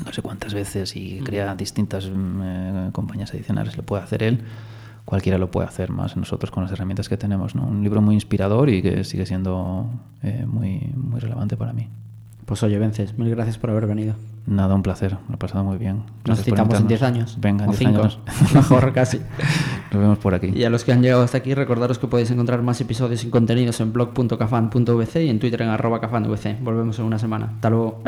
no sé cuántas veces y crea distintas mm, eh, compañías adicionales, lo puede hacer él cualquiera lo puede hacer más nosotros con las herramientas que tenemos. ¿no? Un libro muy inspirador y que sigue siendo eh, muy, muy relevante para mí. Pues oye, Vences, mil gracias por haber venido. Nada, un placer, me ha pasado muy bien. Nos citamos en 10 años. Venga, en 10 años. Mejor casi. Nos vemos por aquí. Y a los que han llegado hasta aquí, recordaros que podéis encontrar más episodios y contenidos en blog.cafan.vc y en Twitter en arroba cafanvc. Volvemos en una semana. Hasta luego.